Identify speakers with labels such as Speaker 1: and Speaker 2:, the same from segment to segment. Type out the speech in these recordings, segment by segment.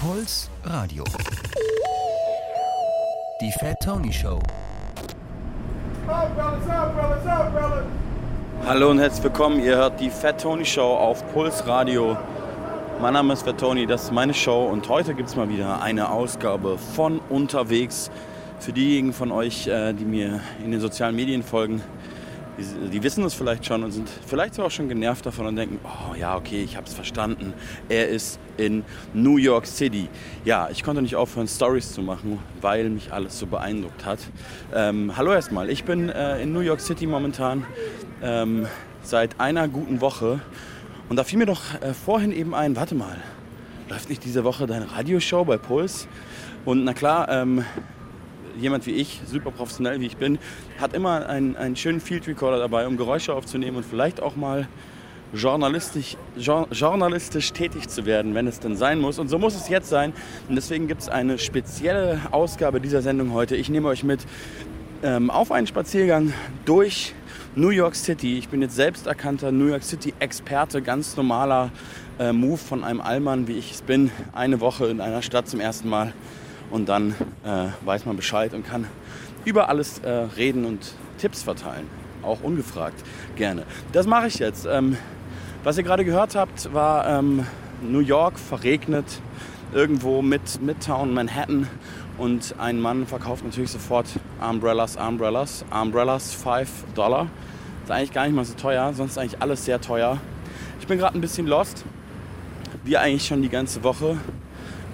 Speaker 1: Puls Radio. Die Fat Tony Show.
Speaker 2: Hallo und herzlich willkommen. Ihr hört die Fat Tony Show auf Puls Radio. Mein Name ist Fat Tony, das ist meine Show und heute gibt es mal wieder eine Ausgabe von unterwegs. Für diejenigen von euch, äh, die mir in den sozialen Medien folgen, die, die wissen es vielleicht schon und sind vielleicht auch schon genervt davon und denken, oh ja, okay, ich habe es verstanden. Er ist in New York City. Ja, ich konnte nicht aufhören, Stories zu machen, weil mich alles so beeindruckt hat. Ähm, hallo erstmal, ich bin äh, in New York City momentan ähm, seit einer guten Woche und da fiel mir doch äh, vorhin eben ein, warte mal, läuft nicht diese Woche deine Radioshow bei Puls? Und na klar, ähm, jemand wie ich, super professionell wie ich bin, hat immer einen, einen schönen Field Recorder dabei, um Geräusche aufzunehmen und vielleicht auch mal journalistisch, journalistisch tätig zu werden, wenn es denn sein muss. Und so muss es jetzt sein. Und deswegen gibt es eine spezielle Ausgabe dieser Sendung heute. Ich nehme euch mit ähm, auf einen Spaziergang durch New York City. Ich bin jetzt selbst erkannter New York City-Experte, ganz normaler äh, Move von einem Allmann, wie ich es bin. Eine Woche in einer Stadt zum ersten Mal und dann äh, weiß man Bescheid und kann über alles äh, reden und Tipps verteilen. Auch ungefragt gerne. Das mache ich jetzt. Ähm, was ihr gerade gehört habt, war ähm, New York verregnet, irgendwo mit Midtown Manhattan. Und ein Mann verkauft natürlich sofort Umbrellas, Umbrellas, Umbrellas 5 Dollar. Ist eigentlich gar nicht mal so teuer, sonst eigentlich alles sehr teuer. Ich bin gerade ein bisschen lost, wie eigentlich schon die ganze Woche.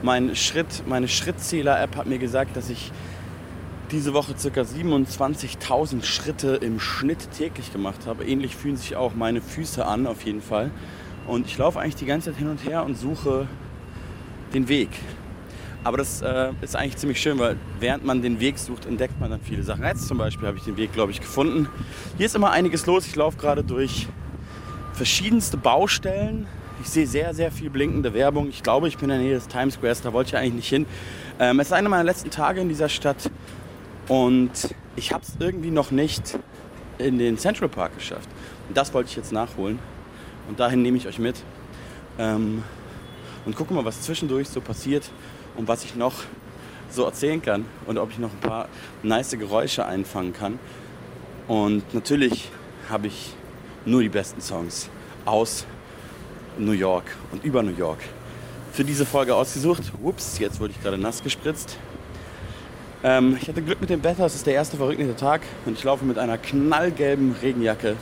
Speaker 2: Mein Schritt, meine Schrittzähler-App hat mir gesagt, dass ich diese Woche ca. 27.000 Schritte im Schnitt täglich gemacht habe. Ähnlich fühlen sich auch meine Füße an, auf jeden Fall. Und ich laufe eigentlich die ganze Zeit hin und her und suche den Weg. Aber das äh, ist eigentlich ziemlich schön, weil während man den Weg sucht, entdeckt man dann viele Sachen. Jetzt zum Beispiel habe ich den Weg, glaube ich, gefunden. Hier ist immer einiges los. Ich laufe gerade durch verschiedenste Baustellen ich sehe sehr, sehr viel blinkende Werbung. Ich glaube, ich bin in der Nähe des Times Squares, da wollte ich eigentlich nicht hin. Ähm, es ist einer meiner letzten Tage in dieser Stadt und ich habe es irgendwie noch nicht in den Central Park geschafft. Und das wollte ich jetzt nachholen und dahin nehme ich euch mit ähm, und gucke mal, was zwischendurch so passiert und was ich noch so erzählen kann und ob ich noch ein paar nice Geräusche einfangen kann. Und natürlich habe ich nur die besten Songs aus New York und über New York für diese Folge ausgesucht. Ups, jetzt wurde ich gerade nass gespritzt. Ähm, ich hatte Glück mit dem Wetter, es ist der erste verregnete Tag und ich laufe mit einer knallgelben Regenjacke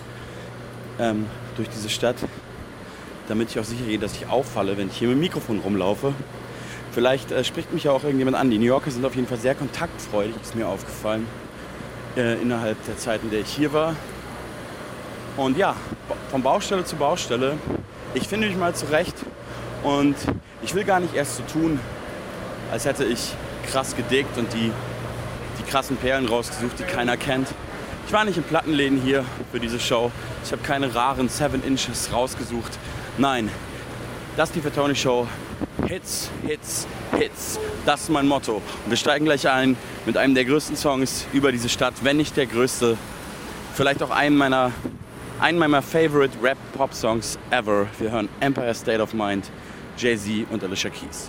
Speaker 2: ähm, durch diese Stadt, damit ich auch sicher gehe, dass ich auffalle, wenn ich hier mit dem Mikrofon rumlaufe. Vielleicht äh, spricht mich ja auch irgendjemand an. Die New Yorker sind auf jeden Fall sehr kontaktfreudig, ist mir aufgefallen, äh, innerhalb der Zeit, in der ich hier war. Und ja, von Baustelle zu Baustelle ich finde mich mal zurecht und ich will gar nicht erst so tun, als hätte ich krass gedickt und die, die krassen Perlen rausgesucht, die keiner kennt. Ich war nicht in Plattenläden hier für diese Show. Ich habe keine raren 7 Inches rausgesucht. Nein, das ist die Fatoni Show. Hits, Hits, Hits. Das ist mein Motto. Und wir steigen gleich ein mit einem der größten Songs über diese Stadt, wenn nicht der größte. Vielleicht auch einen meiner einen meiner favorite Rap-Pop-Songs ever. Wir hören Empire State of Mind, Jay-Z und Alicia Keys.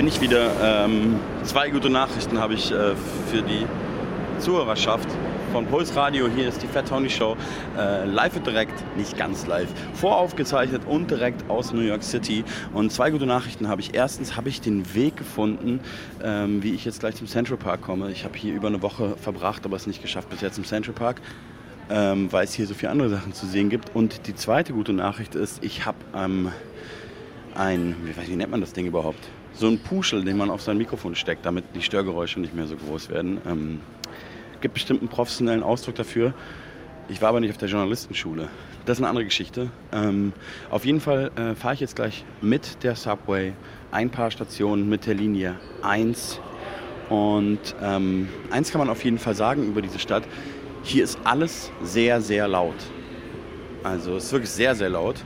Speaker 2: bin ich wieder. Ähm, zwei gute Nachrichten habe ich äh, für die Zuhörerschaft von Puls Radio. Hier ist die Fat Tony Show. Äh, live und direkt, nicht ganz live, voraufgezeichnet und direkt aus New York City. Und zwei gute Nachrichten habe ich. Erstens habe ich den Weg gefunden, ähm, wie ich jetzt gleich zum Central Park komme. Ich habe hier über eine Woche verbracht, aber es nicht geschafft bis jetzt im Central Park. Ähm, weil es hier so viele andere Sachen zu sehen gibt. Und die zweite gute Nachricht ist, ich habe ähm, ein, wie, wie nennt man das Ding überhaupt? So ein Puschel, den man auf sein Mikrofon steckt, damit die Störgeräusche nicht mehr so groß werden. Ähm, gibt bestimmt einen professionellen Ausdruck dafür. Ich war aber nicht auf der Journalistenschule. Das ist eine andere Geschichte. Ähm, auf jeden Fall äh, fahre ich jetzt gleich mit der Subway ein paar Stationen mit der Linie 1. Und ähm, eins kann man auf jeden Fall sagen über diese Stadt. Hier ist alles sehr, sehr laut. Also es ist wirklich sehr, sehr laut.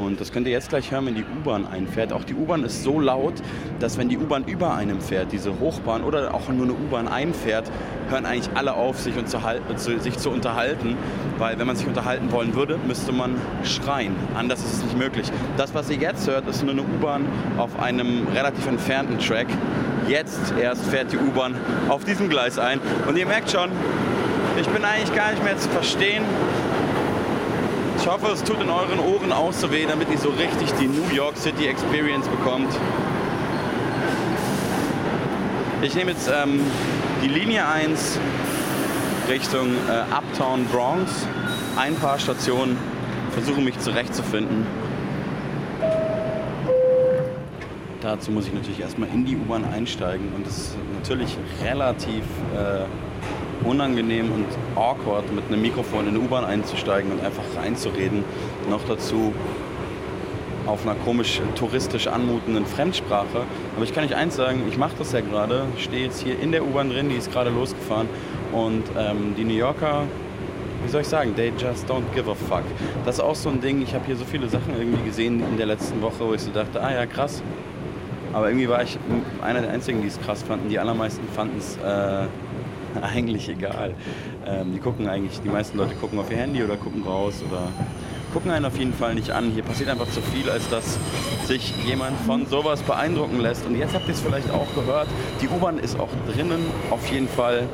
Speaker 2: Und das könnt ihr jetzt gleich hören, wenn die U-Bahn einfährt. Auch die U-Bahn ist so laut, dass wenn die U-Bahn über einem fährt, diese Hochbahn oder auch nur eine U-Bahn einfährt, hören eigentlich alle auf, sich, unterhal- zu, sich zu unterhalten. Weil wenn man sich unterhalten wollen würde, müsste man schreien. Anders ist es nicht möglich. Das, was ihr jetzt hört, ist nur eine U-Bahn auf einem relativ entfernten Track. Jetzt erst fährt die U-Bahn auf diesem Gleis ein. Und ihr merkt schon, ich bin eigentlich gar nicht mehr zu verstehen. Ich hoffe, es tut in euren Ohren auch so weh, damit ihr so richtig die New York City Experience bekommt. Ich nehme jetzt ähm, die Linie 1 Richtung äh, Uptown Bronx. Ein paar Stationen, versuche mich zurechtzufinden. Dazu muss ich natürlich erstmal in die U-Bahn einsteigen und das ist natürlich relativ äh, unangenehm und awkward, mit einem Mikrofon in eine U-Bahn einzusteigen und einfach reinzureden. Noch dazu auf einer komisch touristisch anmutenden Fremdsprache. Aber ich kann euch eins sagen, ich mache das ja gerade. Stehe jetzt hier in der U-Bahn drin, die ist gerade losgefahren. Und ähm, die New Yorker, wie soll ich sagen, they just don't give a fuck. Das ist auch so ein Ding, ich habe hier so viele Sachen irgendwie gesehen in der letzten Woche, wo ich so dachte, ah ja, krass. Aber irgendwie war ich einer der Einzigen, die es krass fanden. Die allermeisten fanden es äh, eigentlich egal. Ähm, die gucken eigentlich, die meisten Leute gucken auf ihr Handy oder gucken raus oder gucken einen auf jeden Fall nicht an. Hier passiert einfach zu viel, als dass sich jemand von sowas beeindrucken lässt. Und jetzt habt ihr es vielleicht auch gehört, die U-Bahn ist auch drinnen auf jeden Fall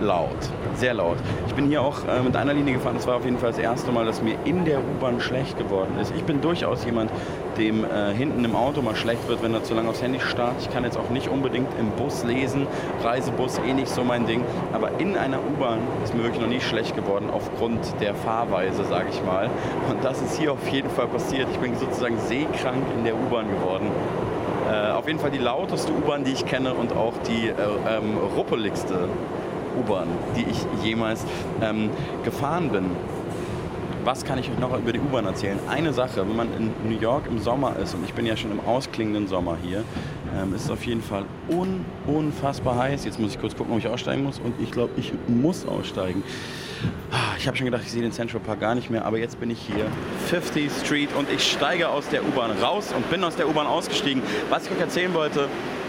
Speaker 2: laut, sehr laut. Ich bin hier auch äh, mit einer Linie gefahren. Das war auf jeden Fall das erste Mal, dass mir in der U-Bahn schlecht geworden ist. Ich bin durchaus jemand, dem äh, hinten im Auto mal schlecht wird, wenn er zu lange aufs Handy starrt. Ich kann jetzt auch nicht unbedingt im Bus lesen. Reisebus eh nicht so mein Ding. Aber in einer U-Bahn ist mir wirklich noch nie schlecht geworden aufgrund der Fahrweise, sage ich mal. Und das ist hier auf jeden Fall passiert. Ich bin sozusagen seekrank in der U-Bahn geworden. Äh, auf jeden Fall die lauteste U-Bahn, die ich kenne und auch die äh, ähm, ruppeligste U-Bahn, die ich jemals ähm, gefahren bin. Was kann ich euch noch über die U-Bahn erzählen? Eine Sache, wenn man in New York im Sommer ist, und ich bin ja schon im ausklingenden Sommer hier, ähm, ist es auf jeden Fall un unfassbar heiß. Jetzt muss ich kurz gucken, ob ich aussteigen muss. Und ich glaube, ich muss aussteigen. Ah, Ich habe schon gedacht, ich sehe den Central Park gar nicht mehr, aber jetzt bin ich hier, 50th Street, und ich steige aus der U-Bahn raus und bin aus der U-Bahn ausgestiegen. Was ich euch erzählen wollte,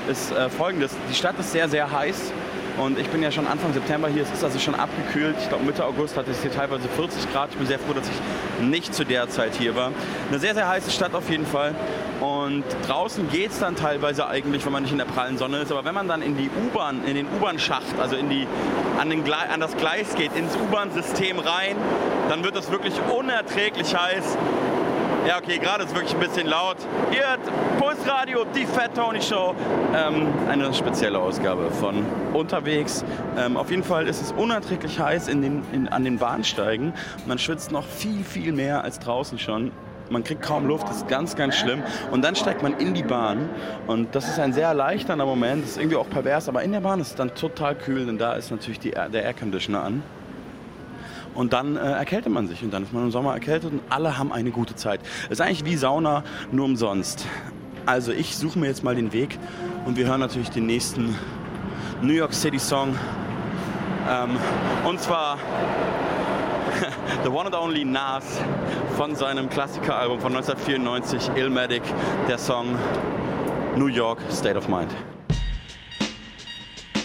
Speaker 2: ist äh, folgendes. Die Stadt ist sehr, sehr heiß. Und ich bin ja schon Anfang September hier, es ist also schon abgekühlt. Ich glaube Mitte August hatte es hier teilweise 40 Grad. Ich bin sehr froh, dass ich nicht zu der Zeit hier war. Eine sehr, sehr heiße Stadt auf jeden Fall. Und draußen geht es dann teilweise eigentlich, wenn man nicht in der prallen Sonne ist. Aber wenn man dann in die U-Bahn, in den U-Bahn-Schacht, also in die, an, den, an das Gleis geht, ins U-Bahn-System rein, dann wird es wirklich unerträglich heiß. Ja, okay, gerade ist wirklich ein bisschen laut. Ihr hört Pulsradio, die Fat Tony Show. Ähm, eine spezielle Ausgabe von unterwegs. Ähm, auf jeden Fall ist es unerträglich heiß in den, in, an den Bahnsteigen. Man schwitzt noch viel, viel mehr als draußen schon. Man kriegt kaum Luft, das ist ganz, ganz schlimm. Und dann steigt man in die Bahn. Und das ist ein sehr erleichternder Moment. Das ist irgendwie auch pervers, aber in der Bahn ist es dann total kühl, denn da ist natürlich die, der Airconditioner an. Und dann äh, erkältet man sich und dann ist man im Sommer erkältet und alle haben eine gute Zeit. Ist eigentlich wie Sauna, nur umsonst. Also ich suche mir jetzt mal den Weg und wir hören natürlich den nächsten New York City Song. Ähm, und zwar The One and Only Nas von seinem Klassikeralbum von 1994, Illmatic, der Song New York State of Mind.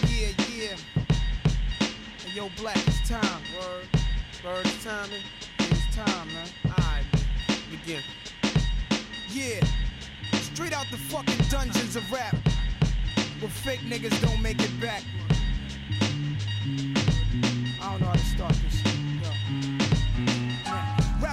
Speaker 3: Yeah, yeah. Yo, Black, it's time. Word. Word, it's time. man. It's time, man. Alright. Begin. Yeah. Straight out the fucking dungeons of rap. Where fake niggas don't make it back. I don't know how to start this.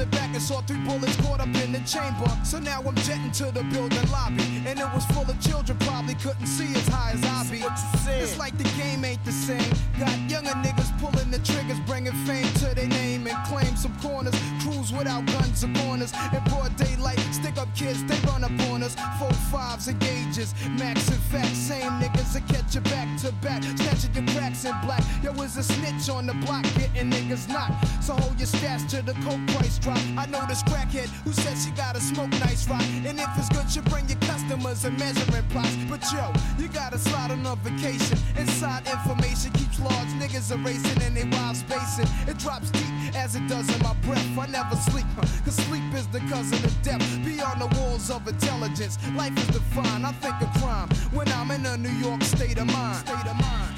Speaker 3: it back and saw three bullets caught up in the chamber. So now I'm jetting to the building lobby, and it was full of children. Probably couldn't see as high as I be. It's like the game ain't the same. Got younger niggas pulling the triggers, bringing fame to their name and claim some corners. Without guns or corners. In broad daylight, stick up kids, they run up on us. Four fives and gauges, max and facts. Same niggas that catch you back to back. Snatching your cracks in black. Yo, is a snitch on the block, getting niggas knocked. So hold your stash till the coke price drop. I know this crackhead who said she gotta smoke nice rock. And if it's good, you bring your customers and measuring plots. But yo, you gotta slide on a vacation. Inside information keeps large niggas erasing and they wild spacing. It drops deep as it does in my breath. I never sleep, huh, cause sleep is the cousin of death. Beyond the walls of intelligence, life is defined. I think of crime when I'm in a New York state of mind. State of mind.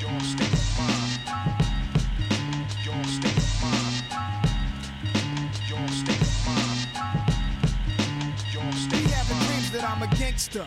Speaker 4: Your state of mind. Your state of mind. Your state of mind. Your state of
Speaker 3: having dreams that I'm a gangster.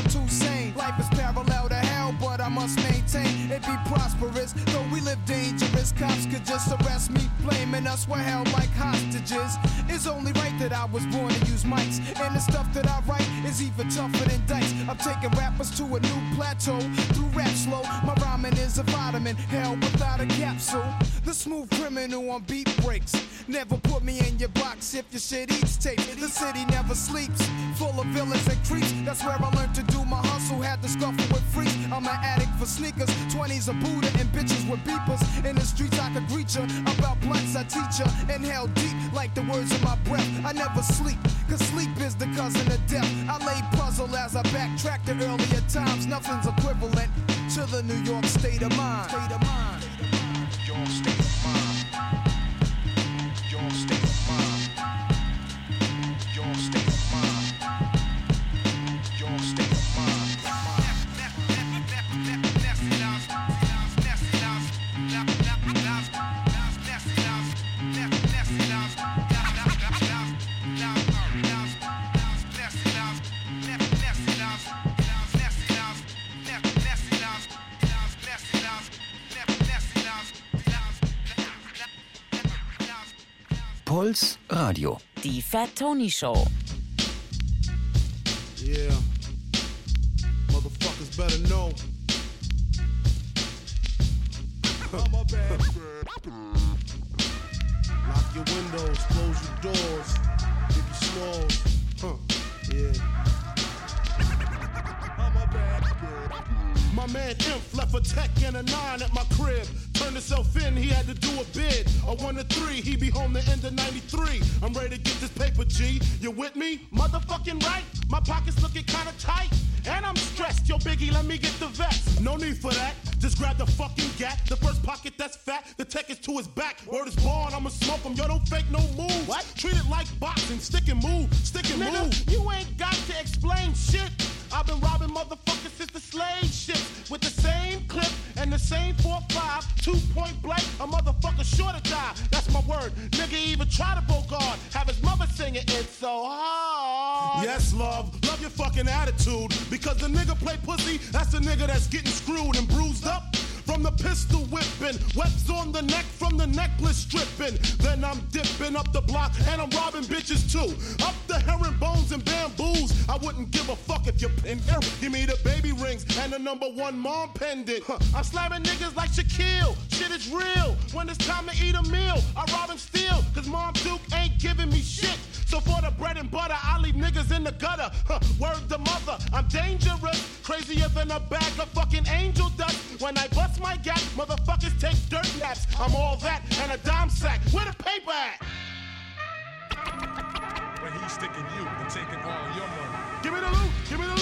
Speaker 3: I'm too sane. Life is parallel to hell, but I must maintain it be prosperous. Though we live dangerous, cops could just arrest me, blaming us we're held like hostages. It's only right that I was born to use mics, and the stuff that I write is even tougher than dice. I'm taking rappers to a new plateau through rap slow. My rhyming is a vitamin, hell without a capsule. The smooth criminal on beat breaks. Never put me in your box if your shit eats tape. The city never sleeps, full of villains and creeps. That's where I learned to do my hustle. Had to scuffle with freaks. I'm an addict for sneakers, 20s a Buddha and bitches with beepers. In the streets I could greet ya. About blunts I teach ya. Inhale deep like the words in my breath. I never sleep, cause sleep is the cousin of death. I lay puzzle as I backtrack to earlier times. Nothing's equivalent to the New York state of mind. State of mind.
Speaker 4: Your state of mind. Your state
Speaker 1: Puls Radio.
Speaker 5: Die Fat Tony Show.
Speaker 6: Yeah. Motherfuckers better know. Lock your windows, close your doors. Biggie Smalls. Huh. Yeah. My man Imp left a tech and a nine at my crib. Turned himself in, he had to do a bid. A one to three, he be home the end of 93. I'm ready to get this paper, G. You with me? Motherfucking right. My pockets looking kinda tight. And I'm stressed. Yo, Biggie, let me get the vest. No need for that. Just grab the fucking gat. The first pocket that's fat. The tech is to his back. Word is born, I'ma smoke him. Yo, don't fake no moves. What? Treat it like boxing. Stick and move. Stick and
Speaker 7: Nigga,
Speaker 6: move.
Speaker 7: you ain't got to explain shit.
Speaker 6: I've been robbing motherfuckers since the slave shit. With the same clip and the same 4-5, two point blank, a motherfucker sure to die. That's my word. Nigga even try to bogart. Have his mother singing it's so hard. Yes, love. Love your fucking attitude. Because the nigga play pussy, that's the nigga that's getting screwed and bruised up. From the pistol whipping, webs on the neck from the necklace stripping. Then I'm dipping up the block and I'm robbing bitches too. Up the herringbones and bamboos. I wouldn't give a fuck if you're in here. Give me the baby rings and the number one mom pendant. Huh. I'm slamming niggas like Shaquille. Shit is real. When it's time to eat a meal, I rob and steal. Cause Mom Duke ain't giving me shit. So for the bread and butter, I leave niggas in the gutter. Huh, word the mother, I'm dangerous. Crazier than a bag of fucking angel dust. When I bust my gap, motherfuckers take dirt naps. I'm all that and a dime sack. Where the paper at?
Speaker 8: But he's sticking you and taking all your money.
Speaker 6: Give me the loot, give me the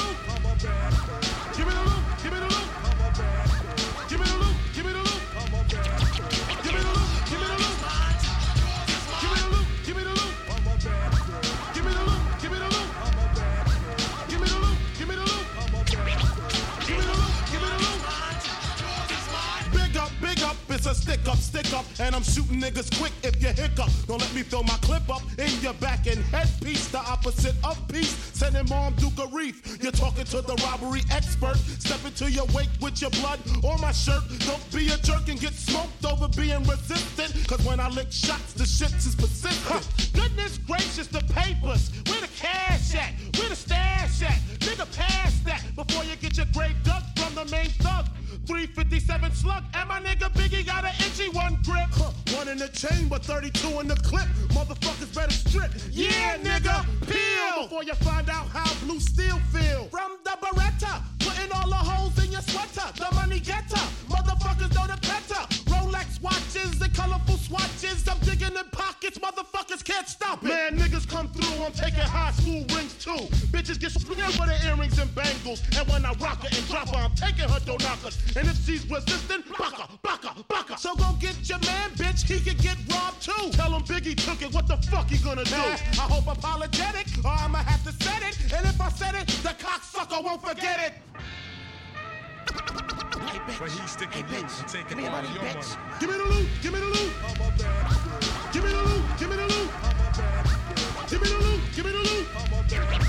Speaker 6: Give me the loop, give me the loop. A stick up, stick up, and I'm shooting niggas quick if you hiccup. Don't let me throw my clip up in your back and headpiece, the opposite of peace. Send Sending mom Duke a reef. You're talking to the robbery expert. Step into your wake with your blood on my shirt. Don't be a jerk and get smoked over being resistant. Cause when I lick shots, the shits is persistent. Goodness gracious, the papers. Where the cash at? Where the stash at? Nigga, pass that before you get your grave dug from the main thug. 357 slug, and my nigga Biggie got an itchy one grip. Huh, one in the chamber, 32 in the clip. Motherfuckers better strip. Yeah, nigga, peel before you find out how blue steel feel. From the Beretta, putting all the holes in your sweater. The money getter, motherfuckers know the better. Rolex watches and colorful swatches. I'm digging in pockets, motherfuckers can't stop it. Man, niggas come through, I'm taking high school rings too. Bitches get split for the earrings and bangles. And when I rock her and drop her, I'm taking her door knockers. And if she's resistant, baka, baka, baka. So go get your man, bitch, he could get robbed too. Tell him Biggie took it, what the fuck he gonna do? I hope apologetic, or I'ma have to set it. And if I said it, the cocksucker won't forget it.
Speaker 4: But he's sticking you and taking all of your money.
Speaker 6: Give me the loot, give me the loot. Give me the loot, give me the loot. Give me the loot, give me the loot.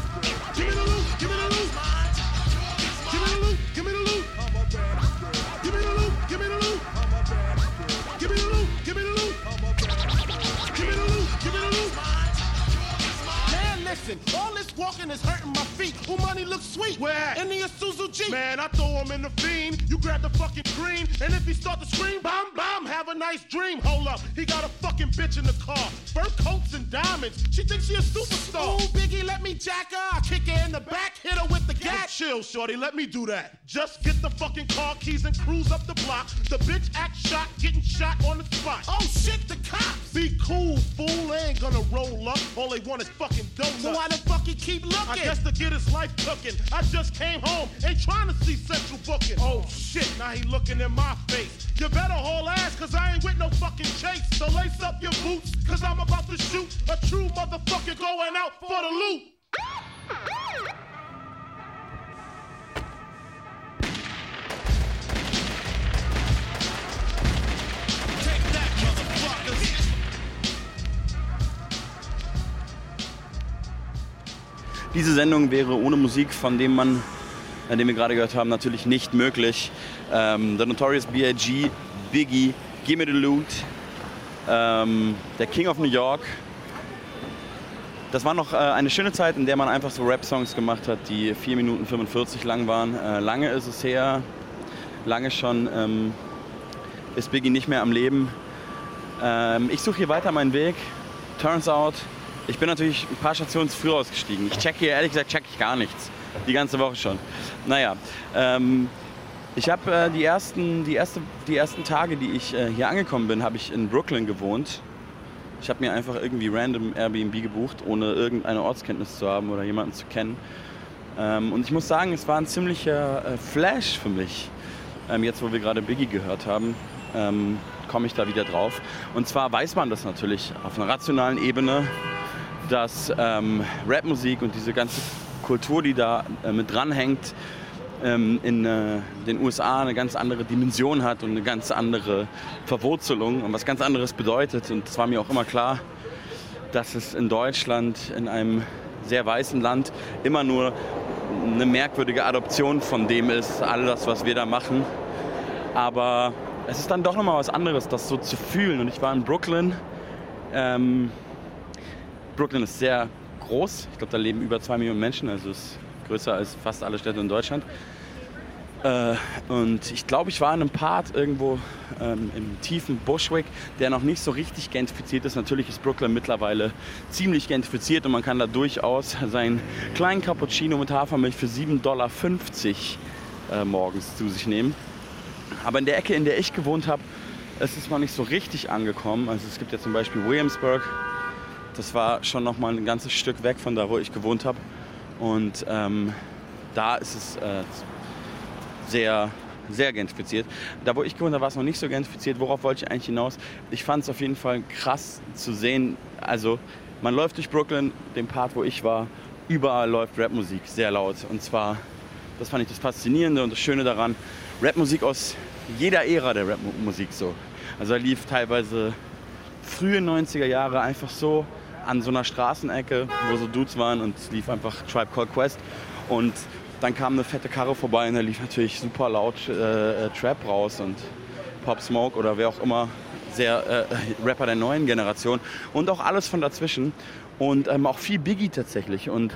Speaker 6: Man, all this walking is hurting my feet. Who money looks sweet? Where? In the Isuzu Jeep. Man, I throw him in the fiend. You grab the fucking green, and if he start to scream, bomb, bomb, have a nice dream. Hold up, he got a fucking bitch in the car. Fur coats and diamonds. She thinks she a superstar. Ooh, Biggie, let me jack her. I kick her in the back, hit her with the gat. chill, shorty, let me do that. Just get the fucking car keys and cruise up the block. The bitch act shot, getting shot on the spot. Oh shit, the cops. Be cool, fool. They ain't gonna roll up. All they want is fucking donuts. So why the fuck he keep looking? I guess to get his life cooking. I just came home, ain't trying to see central booking. Oh shit, now he looking in my face. You better haul ass, cause I ain't with no fucking chase. So lace up your boots, cause I'm about to shoot a true motherfucker going out for the loot.
Speaker 2: Diese Sendung wäre ohne Musik von dem Mann, äh, den wir gerade gehört haben, natürlich nicht möglich. Ähm, the Notorious B.I.G., Biggie, Gimme the Loot, ähm, der King of New York. Das war noch äh, eine schöne Zeit, in der man einfach so Rap-Songs gemacht hat, die 4 Minuten 45 lang waren. Äh, lange ist es her, lange schon ähm, ist Biggie nicht mehr am Leben. Ähm, ich suche hier weiter meinen Weg. Turns out, ich bin natürlich ein paar Stationen zu früh ausgestiegen. Ich check hier, ehrlich gesagt, check ich gar nichts. Die ganze Woche schon. Naja, ähm, ich habe äh, die, ersten, die, erste, die ersten Tage, die ich äh, hier angekommen bin, habe ich in Brooklyn gewohnt. Ich habe mir einfach irgendwie random Airbnb gebucht, ohne irgendeine Ortskenntnis zu haben oder jemanden zu kennen. Ähm, und ich muss sagen, es war ein ziemlicher äh, Flash für mich. Ähm, jetzt, wo wir gerade Biggie gehört haben, ähm, komme ich da wieder drauf. Und zwar weiß man das natürlich auf einer rationalen Ebene, dass ähm, Rapmusik und diese ganze Kultur, die da äh, mit dranhängt, ähm, in äh, den USA eine ganz andere Dimension hat und eine ganz andere Verwurzelung und was ganz anderes bedeutet. Und es war mir auch immer klar, dass es in Deutschland, in einem sehr weißen Land, immer nur eine merkwürdige Adoption von dem ist, all das, was wir da machen. Aber es ist dann doch nochmal was anderes, das so zu fühlen. Und ich war in Brooklyn. Ähm, Brooklyn ist sehr groß. Ich glaube, da leben über zwei Millionen Menschen. Also es ist größer als fast alle Städte in Deutschland. Äh, und ich glaube, ich war in einem Part irgendwo ähm, im tiefen Bushwick, der noch nicht so richtig gentrifiziert ist. Natürlich ist Brooklyn mittlerweile ziemlich gentrifiziert und man kann da durchaus seinen kleinen Cappuccino mit Hafermilch für 7,50 Dollar äh, morgens zu sich nehmen. Aber in der Ecke, in der ich gewohnt habe, ist es noch nicht so richtig angekommen. Also es gibt ja zum Beispiel Williamsburg. Das war schon noch mal ein ganzes Stück weg von da, wo ich gewohnt habe. Und ähm, da ist es äh, sehr, sehr gentrifiziert. Da, wo ich gewohnt habe, war es noch nicht so gentrifiziert. Worauf wollte ich eigentlich hinaus? Ich fand es auf jeden Fall krass zu sehen. Also, man läuft durch Brooklyn, dem Part, wo ich war, überall läuft Rapmusik sehr laut. Und zwar, das fand ich das Faszinierende und das Schöne daran, Rapmusik aus jeder Ära der Rapmusik so. Also da lief teilweise frühe 90er Jahre einfach so an so einer Straßenecke, wo so Dudes waren und es lief einfach Tribe Called Quest. Und dann kam eine fette Karre vorbei und da lief natürlich super laut äh, äh, Trap raus und Pop Smoke oder wer auch immer, sehr äh, Rapper der neuen Generation und auch alles von dazwischen und ähm, auch viel Biggie tatsächlich. Und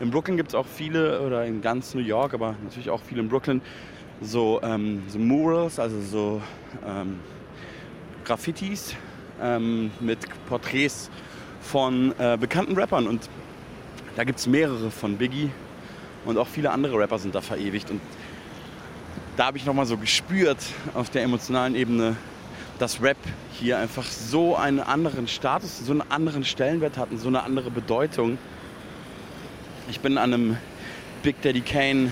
Speaker 2: in Brooklyn gibt es auch viele, oder in ganz New York, aber natürlich auch viele in Brooklyn, so, ähm, so Murals, also so ähm, Graffitis ähm, mit Porträts von äh, bekannten Rappern. Und da gibt es mehrere von Biggie und auch viele andere Rapper sind da verewigt. Und da habe ich nochmal so gespürt auf der emotionalen Ebene, dass Rap hier einfach so einen anderen Status, so einen anderen Stellenwert hat und so eine andere Bedeutung. Ich bin an einem Big Daddy Kane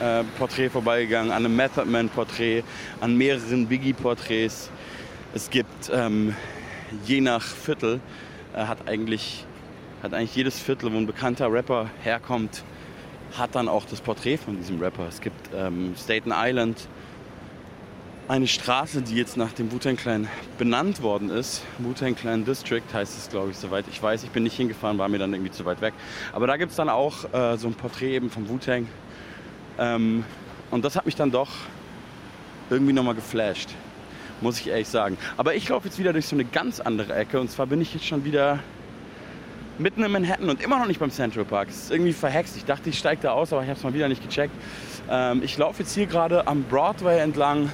Speaker 2: äh, Porträt vorbeigegangen, an einem Method Man Porträt, an mehreren Biggie Porträts. Es gibt ähm, je nach Viertel hat eigentlich hat eigentlich jedes Viertel, wo ein bekannter Rapper herkommt, hat dann auch das Porträt von diesem Rapper. Es gibt ähm, Staten Island, eine Straße, die jetzt nach dem Wu-Tang Clan benannt worden ist. Wu-Tang Clan District heißt es, glaube ich, soweit ich weiß. Ich bin nicht hingefahren, war mir dann irgendwie zu weit weg. Aber da gibt es dann auch äh, so ein Porträt eben vom Wu-Tang. Ähm, und das hat mich dann doch irgendwie nochmal geflasht, muss ich ehrlich sagen. Aber ich laufe jetzt wieder durch so eine ganz andere Ecke. Und zwar bin ich jetzt schon wieder mitten in Manhattan und immer noch nicht beim Central Park. Es ist irgendwie verhext. Ich dachte, ich steige da aus, aber ich habe es mal wieder nicht gecheckt. Ähm, ich laufe jetzt hier gerade am Broadway entlang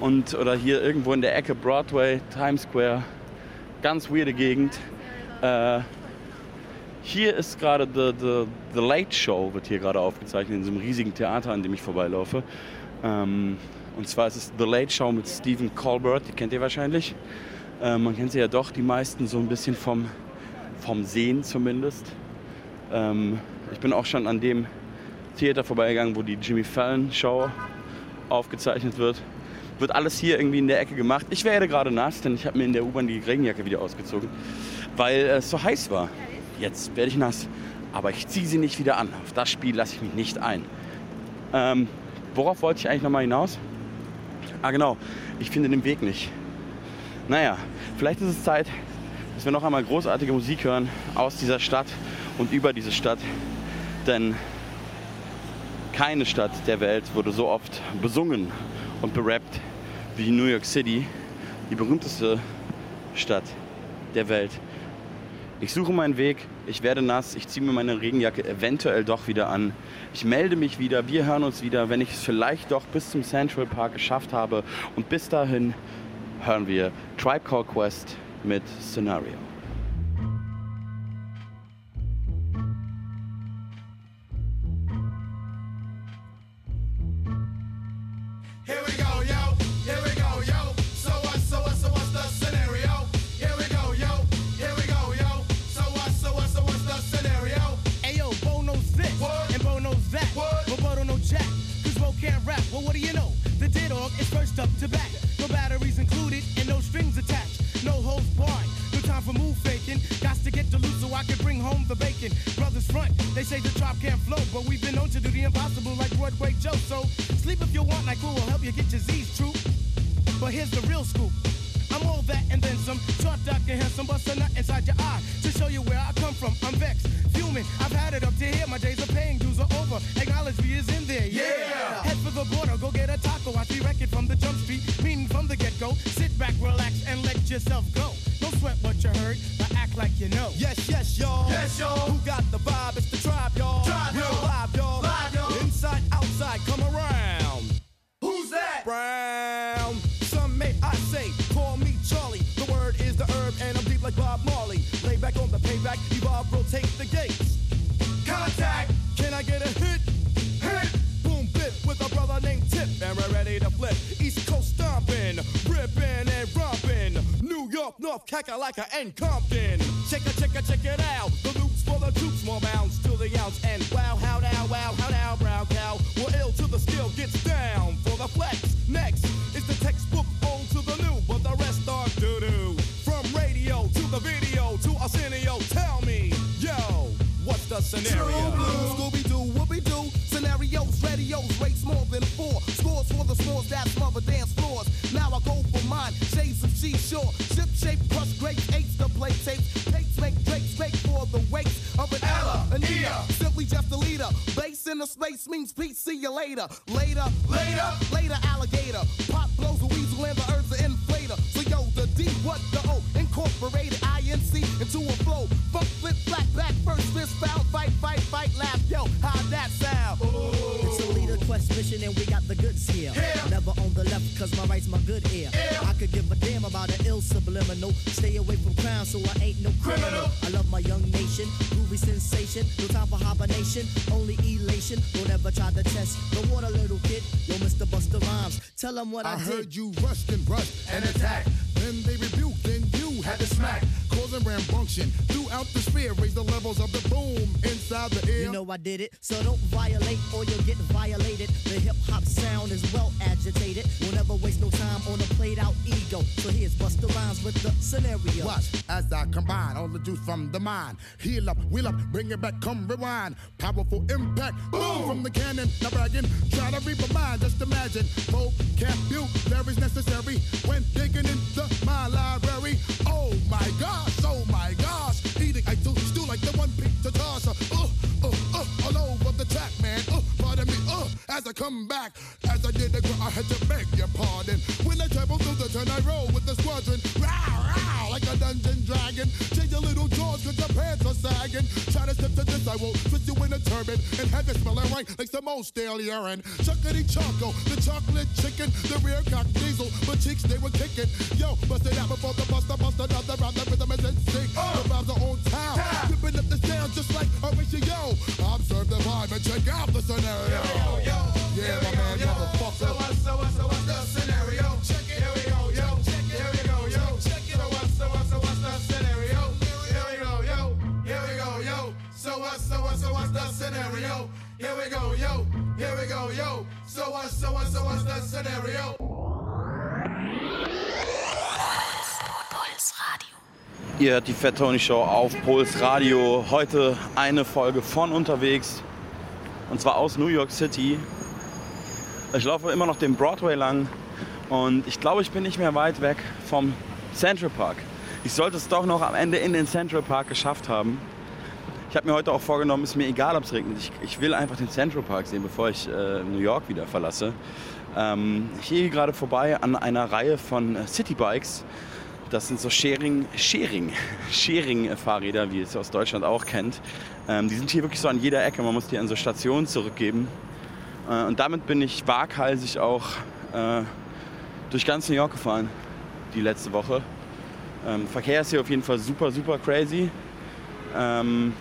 Speaker 2: und oder hier irgendwo in der Ecke Broadway, Times Square. Ganz weirde Gegend. Äh, hier ist gerade the, the, the Late Show, wird hier gerade aufgezeichnet in diesem riesigen Theater, an dem ich vorbeilaufe. Ähm, und zwar ist es The Late Show mit Stephen Colbert, die kennt ihr wahrscheinlich. Ähm, man kennt sie ja doch, die meisten so ein bisschen vom, vom Sehen zumindest. Ähm, ich bin auch schon an dem Theater vorbeigegangen, wo die Jimmy Fallon Show aufgezeichnet wird. Wird alles hier irgendwie in der Ecke gemacht. Ich werde gerade nass, denn ich habe mir in der U-Bahn die Regenjacke wieder ausgezogen, weil es so heiß war. Jetzt werde ich nass, aber ich ziehe sie nicht wieder an. Auf das Spiel lasse ich mich nicht ein. Ähm, worauf wollte ich eigentlich nochmal hinaus? Ah genau, ich finde den Weg nicht. Naja, vielleicht ist es Zeit, dass wir noch einmal großartige Musik hören aus dieser Stadt und über diese Stadt. Denn keine Stadt der Welt wurde so oft besungen und berappt wie New York City, die berühmteste Stadt der Welt. Ich suche meinen Weg, ich werde nass, ich ziehe mir meine Regenjacke eventuell doch wieder an. Ich melde mich wieder, wir hören uns wieder, wenn ich es vielleicht doch bis zum Central Park geschafft habe. Und bis dahin hören wir Tribe Call Quest mit Scenario.
Speaker 9: Dog is first up to back. No batteries included, and no strings attached. No holds barred. No time for move faking. Got to get to loot so I can bring home the bacon. Brothers front, they say the drop can't flow, but we've been known to do the impossible like Broadway Joe. So sleep if you want, like who will help you get your Z's true. But here's the real scoop. I'm all that and then some. Short, dark, and handsome, bust a nut inside your eye to show you where I come from. I'm vexed, fuming. I've had it up to here. My days of paying dues are over. Acknowledge me is in there.
Speaker 10: Yeah. Yeah.
Speaker 9: Head for the border, go get a taco. I record from the jump street, meaning from the get go. Sit back, relax, and let yourself go. Don't sweat what you heard, but act like you know.
Speaker 8: Yes, yes, y'all.
Speaker 10: Yes, y'all.
Speaker 8: Who got the vibe? It's the tribe, y'all.
Speaker 10: Tribe, y'all.
Speaker 8: live, y'all.
Speaker 10: Live, y'all.
Speaker 8: Inside, outside, come around.
Speaker 10: Who's that?
Speaker 8: Brown. Some may I say, call me Charlie. The word is the herb, and I'm deep like Bob Marley. Lay back on the payback, evolve, rotate the gates. And we're ready to flip. East Coast stomping, ripping and romping. New York, North, Kakalaka, and Compton. Check it, check it, check it out. The loop's for the troops, more bounds to the ounce. And wow, how now, wow, how now, brown cow. We're ill till the skill gets down for the flex. Next is the textbook old to the new, but the rest are doo doo. From radio to the video to Arsenio, tell me, yo, what's the scenario?
Speaker 3: Scooby Doo, Whoopi Doo. Scenarios, radios, rates more than four. The scores that smother dance floors. Now I go for mine. Shades of seashore. Ship shape, crush grapes, eights to play tapes. Tapes make drakes fake for the weights of an Ella, an Ia. Simply just a leader. Base in the space means peace. See you later. Later, later, later, alligator. Pop blows a weasel and the earth's an inflator. So yo, the D, what the O? Incorporated INC into a flow. Funk,
Speaker 11: left my good ear. I could give a damn about an ill subliminal. Stay away from crime so I ain't no criminal. I love my young nation, groovy sensation. No time for hibernation, only elation. Don't ever try to test the water, little kid. Yo, Mr. Buster Rhymes, tell them what I,
Speaker 12: I
Speaker 11: did.
Speaker 12: heard you rushed and brushed and attacked. Then they rebuked, then you had to smack. Causing rambunction throughout the sphere. Raise the levels of the boom inside the air.
Speaker 11: You know I did it, so don't violate or you'll get violated. The hip hop sound is well agitated. We'll never waste no time on a played out ego. So here's Buster Rhymes with the scenario.
Speaker 12: Watch as I combine all the juice from the mind. Heal up, wheel up, bring it back, come rewind. Powerful impact, boom from the cannon. Now bragging, try to read my mind. Just imagine, vocabulary's necessary when digging into my library. Oh my gosh, oh my gosh, eating I do stew like the one pizza tosser. Uh, uh, uh, all over the track, man. Uh, pardon me, uh, as I come back, as I did the I had to beg your pardon. When I travel through the turn, I roll with the squadron. Row, row, like a dungeon dragon. Change your little jaws, cause your pants are sagging. Try to step to this, I will twist you in a turban and have it smelling right like some old stale urine. Chuckity choco, the chocolate chicken, the rear cock diesel, but cheeks they were kicking. Yo, bust it out before the buster, bust another round, the rhythm is in sync. Uh. The vibes are on town, flipping up the sound just like a ratio. Observe the vibe and check out the scenario.
Speaker 10: Yo, yo, yo, yeah, my man, motherfucker. So what, so what, so Here we go, yo. Here we go, yo. So what, so what, so what's the scenario?
Speaker 2: Ihr hört die Fat Tony Show auf Puls Radio. Heute eine Folge von unterwegs. Und zwar aus New York City. Ich laufe immer noch den Broadway lang. Und ich glaube, ich bin nicht mehr weit weg vom Central Park. Ich sollte es doch noch am Ende in den Central Park geschafft haben. Ich habe mir heute auch vorgenommen, ist mir egal, ob es regnet. Ich, ich will einfach den Central Park sehen, bevor ich äh, New York wieder verlasse. Ähm, ich gehe gerade vorbei an einer Reihe von äh, Citybikes. Das sind so Sharing, Sharing, Sharing-Fahrräder, wie ihr es aus Deutschland auch kennt. Ähm, die sind hier wirklich so an jeder Ecke. Man muss die an so Stationen zurückgeben. Äh, und damit bin ich waghalsig auch äh, durch ganz New York gefahren, die letzte Woche. Ähm, Verkehr ist hier auf jeden Fall super, super crazy. Ähm,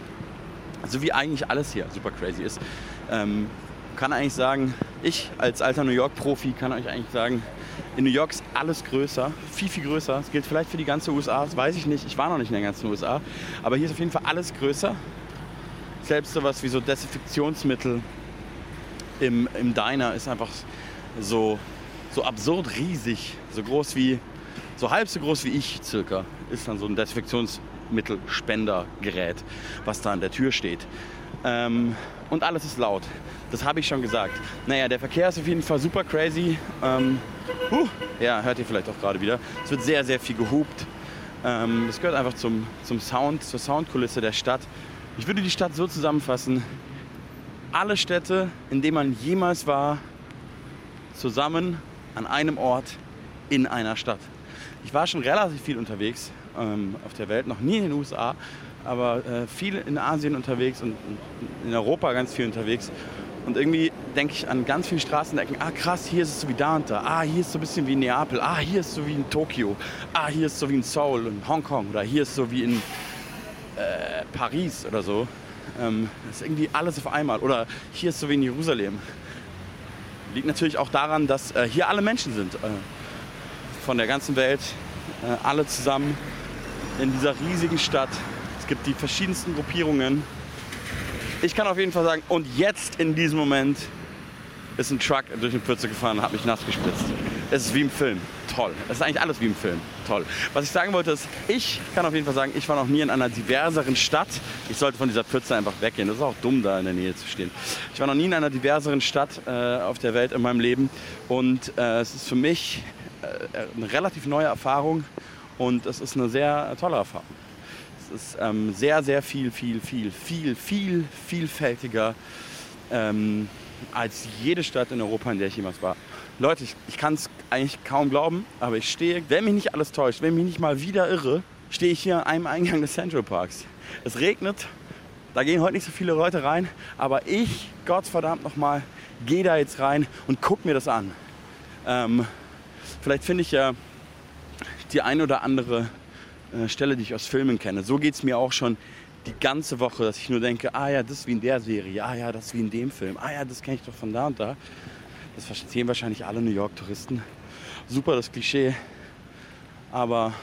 Speaker 2: so wie eigentlich alles hier super crazy ist. Ähm, kann eigentlich sagen, ich als alter New York-Profi kann euch eigentlich sagen, in New York ist alles größer, viel, viel größer. Das gilt vielleicht für die ganze USA, das weiß ich nicht. Ich war noch nicht in der ganzen USA. Aber hier ist auf jeden Fall alles größer. Selbst sowas wie so Desinfektionsmittel im, im Diner ist einfach so, so absurd riesig. So groß wie, so halb so groß wie ich circa, ist dann so ein Desinfektionsmittelspendergerät, was da an der Tür steht. Ähm, und alles ist laut. Das habe ich schon gesagt. Naja, der Verkehr ist auf jeden Fall super crazy. Ähm, huh, ja, hört ihr vielleicht auch gerade wieder. Es wird sehr, sehr viel gehupt. Ähm, das gehört einfach zum, zum Sound, zur Soundkulisse der Stadt. Ich würde die Stadt so zusammenfassen. Alle Städte, in denen man jemals war, zusammen an einem Ort in einer Stadt. Ich war schon relativ viel unterwegs ähm, auf der Welt, noch nie in den USA, aber äh, viel in Asien unterwegs und in Europa ganz viel unterwegs. Und irgendwie denke ich an ganz viele Straßenecken, ah krass, hier ist es so wie da und da, ah hier ist so ein bisschen wie in Neapel, ah hier ist so wie in Tokio, ah hier ist so wie in Seoul und Hongkong oder hier ist so wie in äh, Paris oder so. Ähm, das ist irgendwie alles auf einmal. Oder hier ist so wie in Jerusalem. Liegt natürlich auch daran, dass äh, hier alle Menschen sind. Äh, von der ganzen Welt. Äh, alle zusammen in dieser riesigen Stadt. Es gibt die verschiedensten Gruppierungen. Ich kann auf jeden Fall sagen, und jetzt in diesem Moment ist ein Truck durch den Pfütze gefahren und hat mich nass gespritzt. Es ist wie im Film. Toll. Es ist eigentlich alles wie im Film. Toll. Was ich sagen wollte ist, ich kann auf jeden Fall sagen, ich war noch nie in einer diverseren Stadt. Ich sollte von dieser Pfütze einfach weggehen. Das ist auch dumm, da in der Nähe zu stehen. Ich war noch nie in einer diverseren Stadt äh, auf der Welt in meinem Leben. Und äh, es ist für mich äh, eine relativ neue Erfahrung. Und es ist eine sehr tolle Erfahrung. Es ist ähm, sehr, sehr viel, viel, viel, viel, viel vielfältiger ähm, als jede Stadt in Europa, in der ich jemals war. Leute, ich, ich kann es eigentlich kaum glauben, aber ich stehe, wenn mich nicht alles täuscht, wenn mich nicht mal wieder irre, stehe ich hier an einem Eingang des Central Parks. Es regnet, da gehen heute nicht so viele Leute rein, aber ich, Gottverdammt nochmal, gehe da jetzt rein und guck mir das an. Ähm, vielleicht finde ich ja die ein oder andere äh, Stelle, die ich aus Filmen kenne. So geht es mir auch schon die ganze Woche, dass ich nur denke, ah ja, das ist wie in der Serie, ah ja, das ist wie in dem Film, ah ja, das kenne ich doch von da und da. Das verstehen wahrscheinlich alle New York-Touristen. Super das Klischee, aber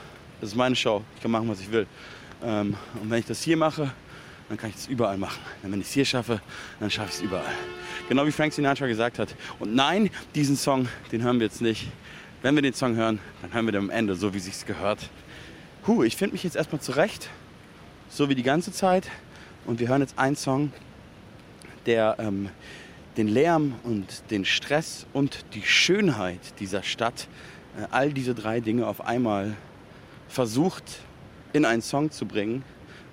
Speaker 2: das ist meine Show. Ich kann machen, was ich will. Ähm, und wenn ich das hier mache, dann kann ich das überall machen. Und wenn ich es hier schaffe, dann schaffe ich es überall. Genau wie Frank Sinatra gesagt hat. Und nein, diesen Song, den hören wir jetzt nicht. Wenn wir den Song hören, dann hören wir den am Ende, so wie es sich gehört. Huh, ich finde mich jetzt erstmal zurecht, so wie die ganze Zeit. Und wir hören jetzt einen Song, der ähm, den Lärm und den Stress und die Schönheit dieser Stadt, äh, all diese drei Dinge auf einmal versucht in einen Song zu bringen,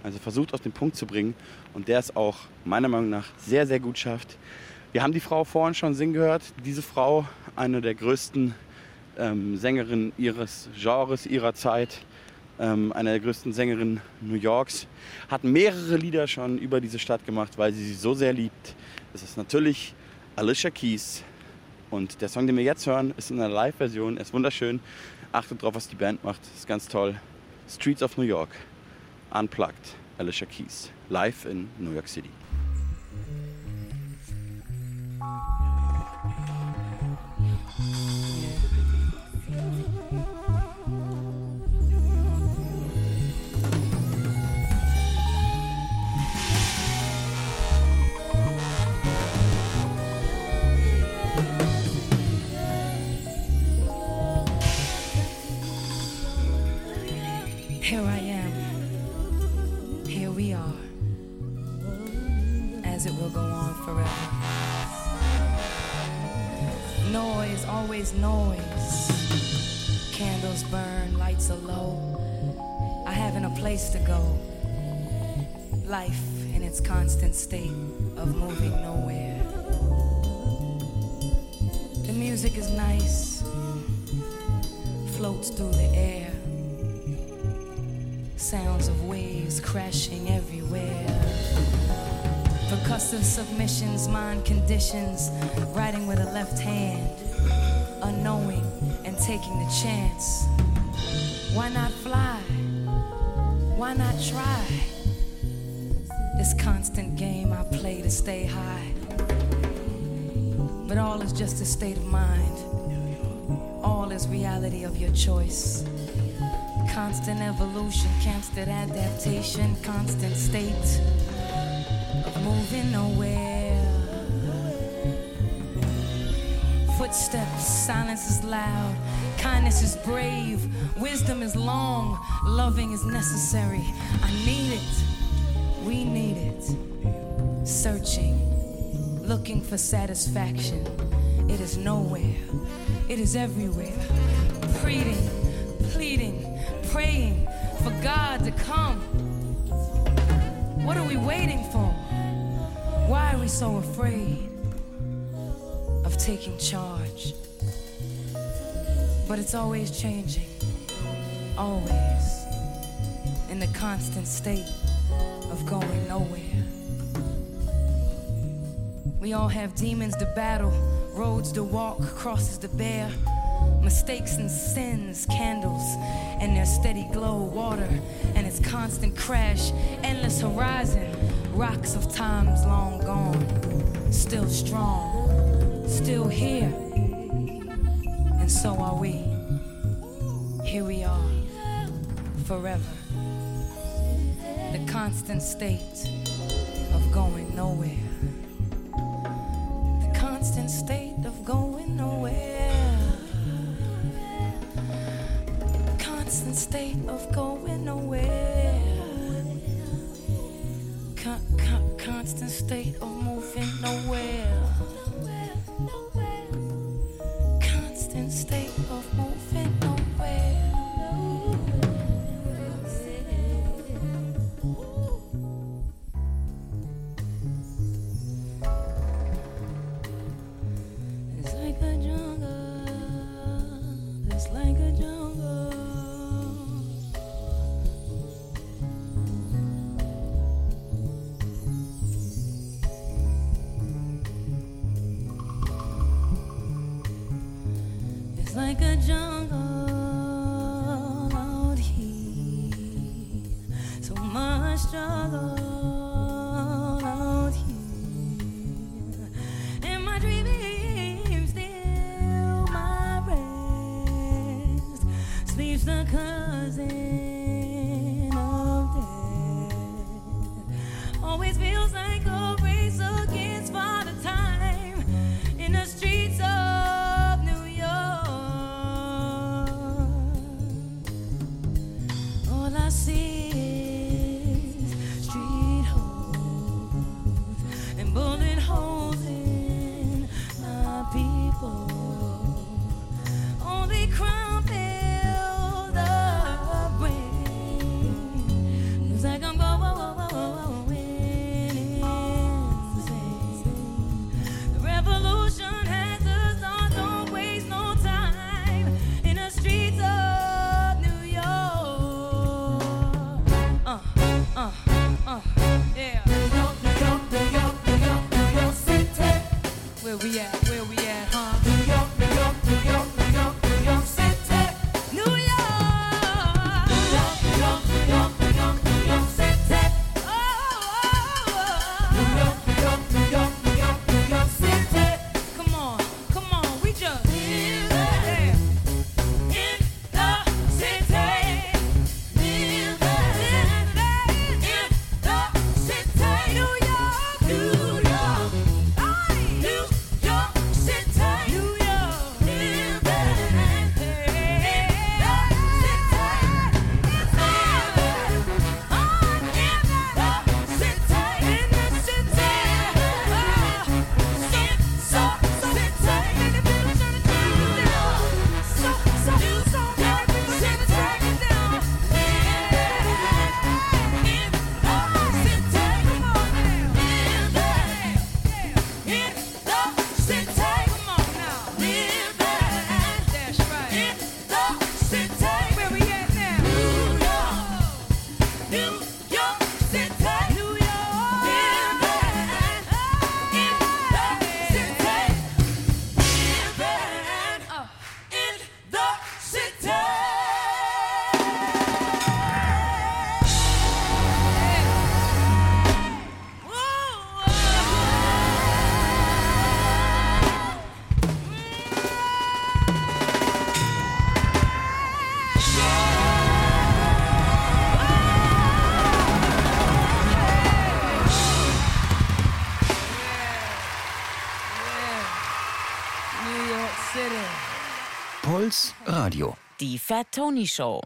Speaker 2: also versucht auf den Punkt zu bringen und der es auch meiner Meinung nach sehr, sehr gut schafft. Wir haben die Frau vorhin schon singen gehört. Diese Frau, eine der größten ähm, Sängerin ihres Genres, ihrer Zeit, ähm, eine der größten Sängerinnen New Yorks, hat mehrere Lieder schon über diese Stadt gemacht, weil sie sie so sehr liebt. Es ist natürlich Alicia Keys und der Song, den wir jetzt hören, ist in einer Live-Version. Er ist wunderschön. Achtet drauf, was die Band macht. Ist ganz toll. Streets of New York, unplugged. Alicia Keys, live in New York City.
Speaker 13: Always noise. Candles burn, lights are low. I haven't a place to go. Life in its constant state of moving nowhere. The music is nice, floats through the air sounds of waves crashing everywhere. Percussive submissions, mind conditions, writing with a left hand, unknowing and taking the chance. Why not fly? Why not try? This constant game I play to stay high. But all is just a state of mind. All is reality of your choice constant evolution, constant adaptation, constant state of moving nowhere. Footsteps, silence is loud, kindness is brave, wisdom is long, loving is necessary. I need it, we need it. Searching, looking for satisfaction. It is nowhere, it is everywhere. Pleading, pleading praying for God to come. What are we waiting for? Why are we so afraid taking charge? But it's always changing, always in the constant state of going nowhere. We all have demons to battle, roads to walk, crosses to bear mistakes and sins, candles and their steady glow, water and its constant crash, endless horizon, rocks of times long gone, still strong, still here, and so are we. Here we are, forever. The constant state of going nowhere. The constant state of going nowhere. Constant state of going nowhere. Con- con- constant state of moving nowhere.
Speaker 14: Die Fat Tony Show.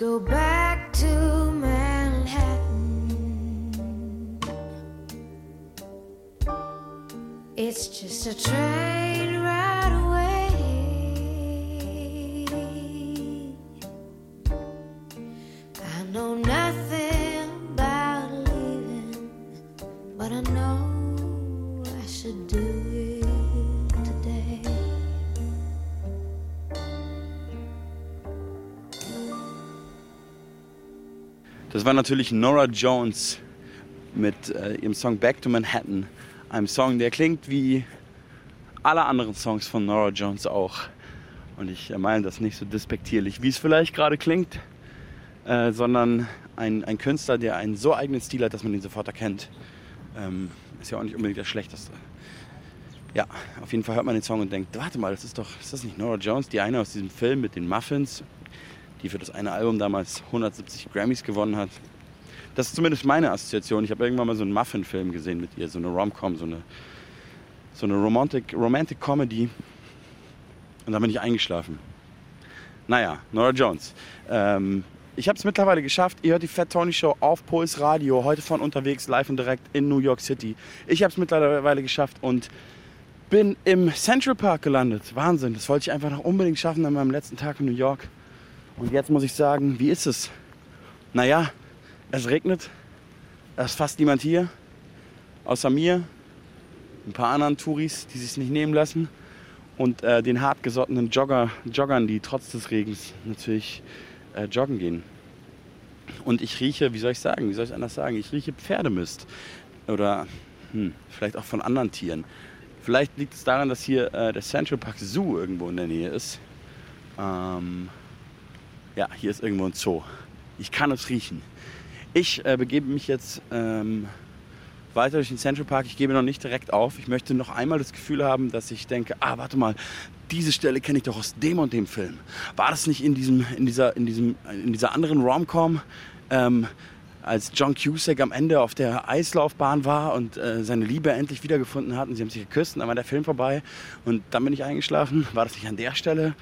Speaker 15: Go back to Manhattan. It's just a train
Speaker 2: Das war natürlich Nora Jones mit äh, ihrem Song Back to Manhattan. Einem Song, der klingt wie alle anderen Songs von Nora Jones auch. Und ich meine das nicht so despektierlich, wie es vielleicht gerade klingt, äh, sondern ein, ein Künstler, der einen so eigenen Stil hat, dass man ihn sofort erkennt. Ähm, ist ja auch nicht unbedingt das Schlechteste. Ja, auf jeden Fall hört man den Song und denkt, warte mal, das ist doch, ist das nicht Nora Jones, die eine aus diesem Film mit den Muffins, die für das eine Album damals 170 Grammys gewonnen hat. Das ist zumindest meine Assoziation. Ich habe irgendwann mal so einen Muffin-Film gesehen mit ihr, so eine Rom-Com, so eine, so eine Romantic, Romantic Comedy. Und da bin ich eingeschlafen. Naja, Nora Jones. Ähm, ich habe es mittlerweile geschafft. Ihr hört die Fat Tony Show auf Puls Radio, heute von unterwegs, live und direkt in New York City. Ich habe es mittlerweile geschafft und bin im Central Park gelandet. Wahnsinn, das wollte ich einfach noch unbedingt schaffen an meinem letzten Tag in New York. Und jetzt muss ich sagen, wie ist es? Naja, es regnet. Es ist fast niemand hier. Außer mir, ein paar anderen Touris, die sich nicht nehmen lassen. Und äh, den hartgesottenen Jogger, Joggern, die trotz des Regens natürlich äh, joggen gehen. Und ich rieche, wie soll ich sagen, wie soll ich anders sagen, ich rieche Pferdemist. Oder hm, vielleicht auch von anderen Tieren. Vielleicht liegt es daran, dass hier äh, der Central Park Zoo irgendwo in der Nähe ist. Ähm, ja, hier ist irgendwo ein Zoo. Ich kann es riechen. Ich äh, begebe mich jetzt ähm, weiter durch den Central Park. Ich gebe noch nicht direkt auf. Ich möchte noch einmal das Gefühl haben, dass ich denke, ah, warte mal, diese Stelle kenne ich doch aus dem und dem Film. War das nicht in, diesem, in, dieser, in, diesem, in dieser anderen Rom-Com, ähm, als John Cusack am Ende auf der Eislaufbahn war und äh, seine Liebe endlich wiedergefunden hat und sie haben sich geküsst und dann war der Film vorbei und dann bin ich eingeschlafen. War das nicht an der Stelle?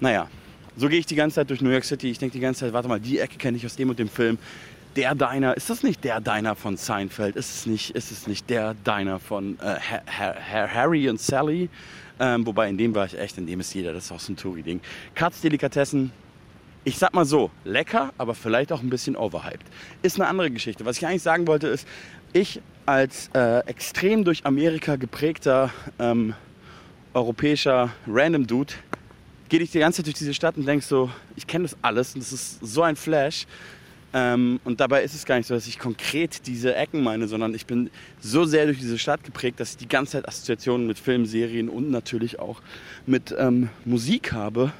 Speaker 2: Naja, so gehe ich die ganze Zeit durch New York City. Ich denke die ganze Zeit, warte mal, die Ecke kenne ich aus dem und dem Film. Der Diner, ist das nicht der Diner von Seinfeld? Ist es nicht, ist es nicht der Diner von äh, Ha- Ha- Harry und Sally? Ähm, wobei in dem war ich echt, in dem ist jeder, das ist auch so ein Touri-Ding. Katz Delikatessen, ich sag mal so, lecker, aber vielleicht auch ein bisschen overhyped. Ist eine andere Geschichte. Was ich eigentlich sagen wollte ist, ich als äh, extrem durch Amerika geprägter ähm, europäischer Random Dude gehe ich die ganze Zeit durch diese Stadt und denkst so, ich kenne das alles und das ist so ein Flash. Ähm, und dabei ist es gar nicht so, dass ich konkret diese Ecken meine, sondern ich bin so sehr durch diese Stadt geprägt, dass ich die ganze Zeit Assoziationen mit Filmen, Serien und natürlich auch mit ähm, Musik habe.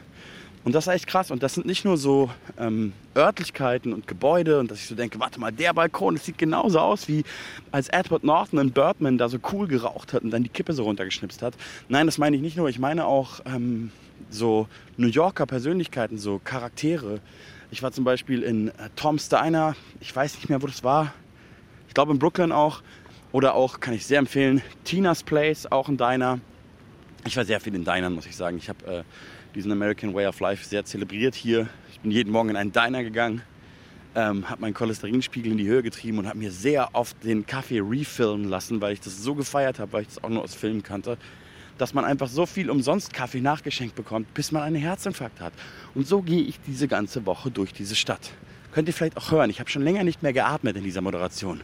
Speaker 2: Und das ist echt krass. Und das sind nicht nur so ähm, Örtlichkeiten und Gebäude und dass ich so denke, warte mal, der Balkon, das sieht genauso aus wie als Edward Norton in Birdman da so cool geraucht hat und dann die Kippe so runtergeschnipst hat. Nein, das meine ich nicht nur. Ich meine auch ähm, so New Yorker Persönlichkeiten, so Charaktere. Ich war zum Beispiel in äh, Tom's Diner. Ich weiß nicht mehr, wo das war. Ich glaube in Brooklyn auch. Oder auch, kann ich sehr empfehlen, Tina's Place, auch ein Diner. Ich war sehr viel in Dinern, muss ich sagen. Ich habe äh, diesen American Way of Life sehr zelebriert hier. Ich bin jeden Morgen in einen Diner gegangen, ähm, habe meinen Cholesterinspiegel in die Höhe getrieben und habe mir sehr oft den Kaffee refilmen lassen, weil ich das so gefeiert habe, weil ich das auch nur aus Filmen kannte, dass man einfach so viel umsonst Kaffee nachgeschenkt bekommt, bis man einen Herzinfarkt hat. Und so gehe ich diese ganze Woche durch diese Stadt. Könnt ihr vielleicht auch hören, ich habe schon länger nicht mehr geatmet in dieser Moderation.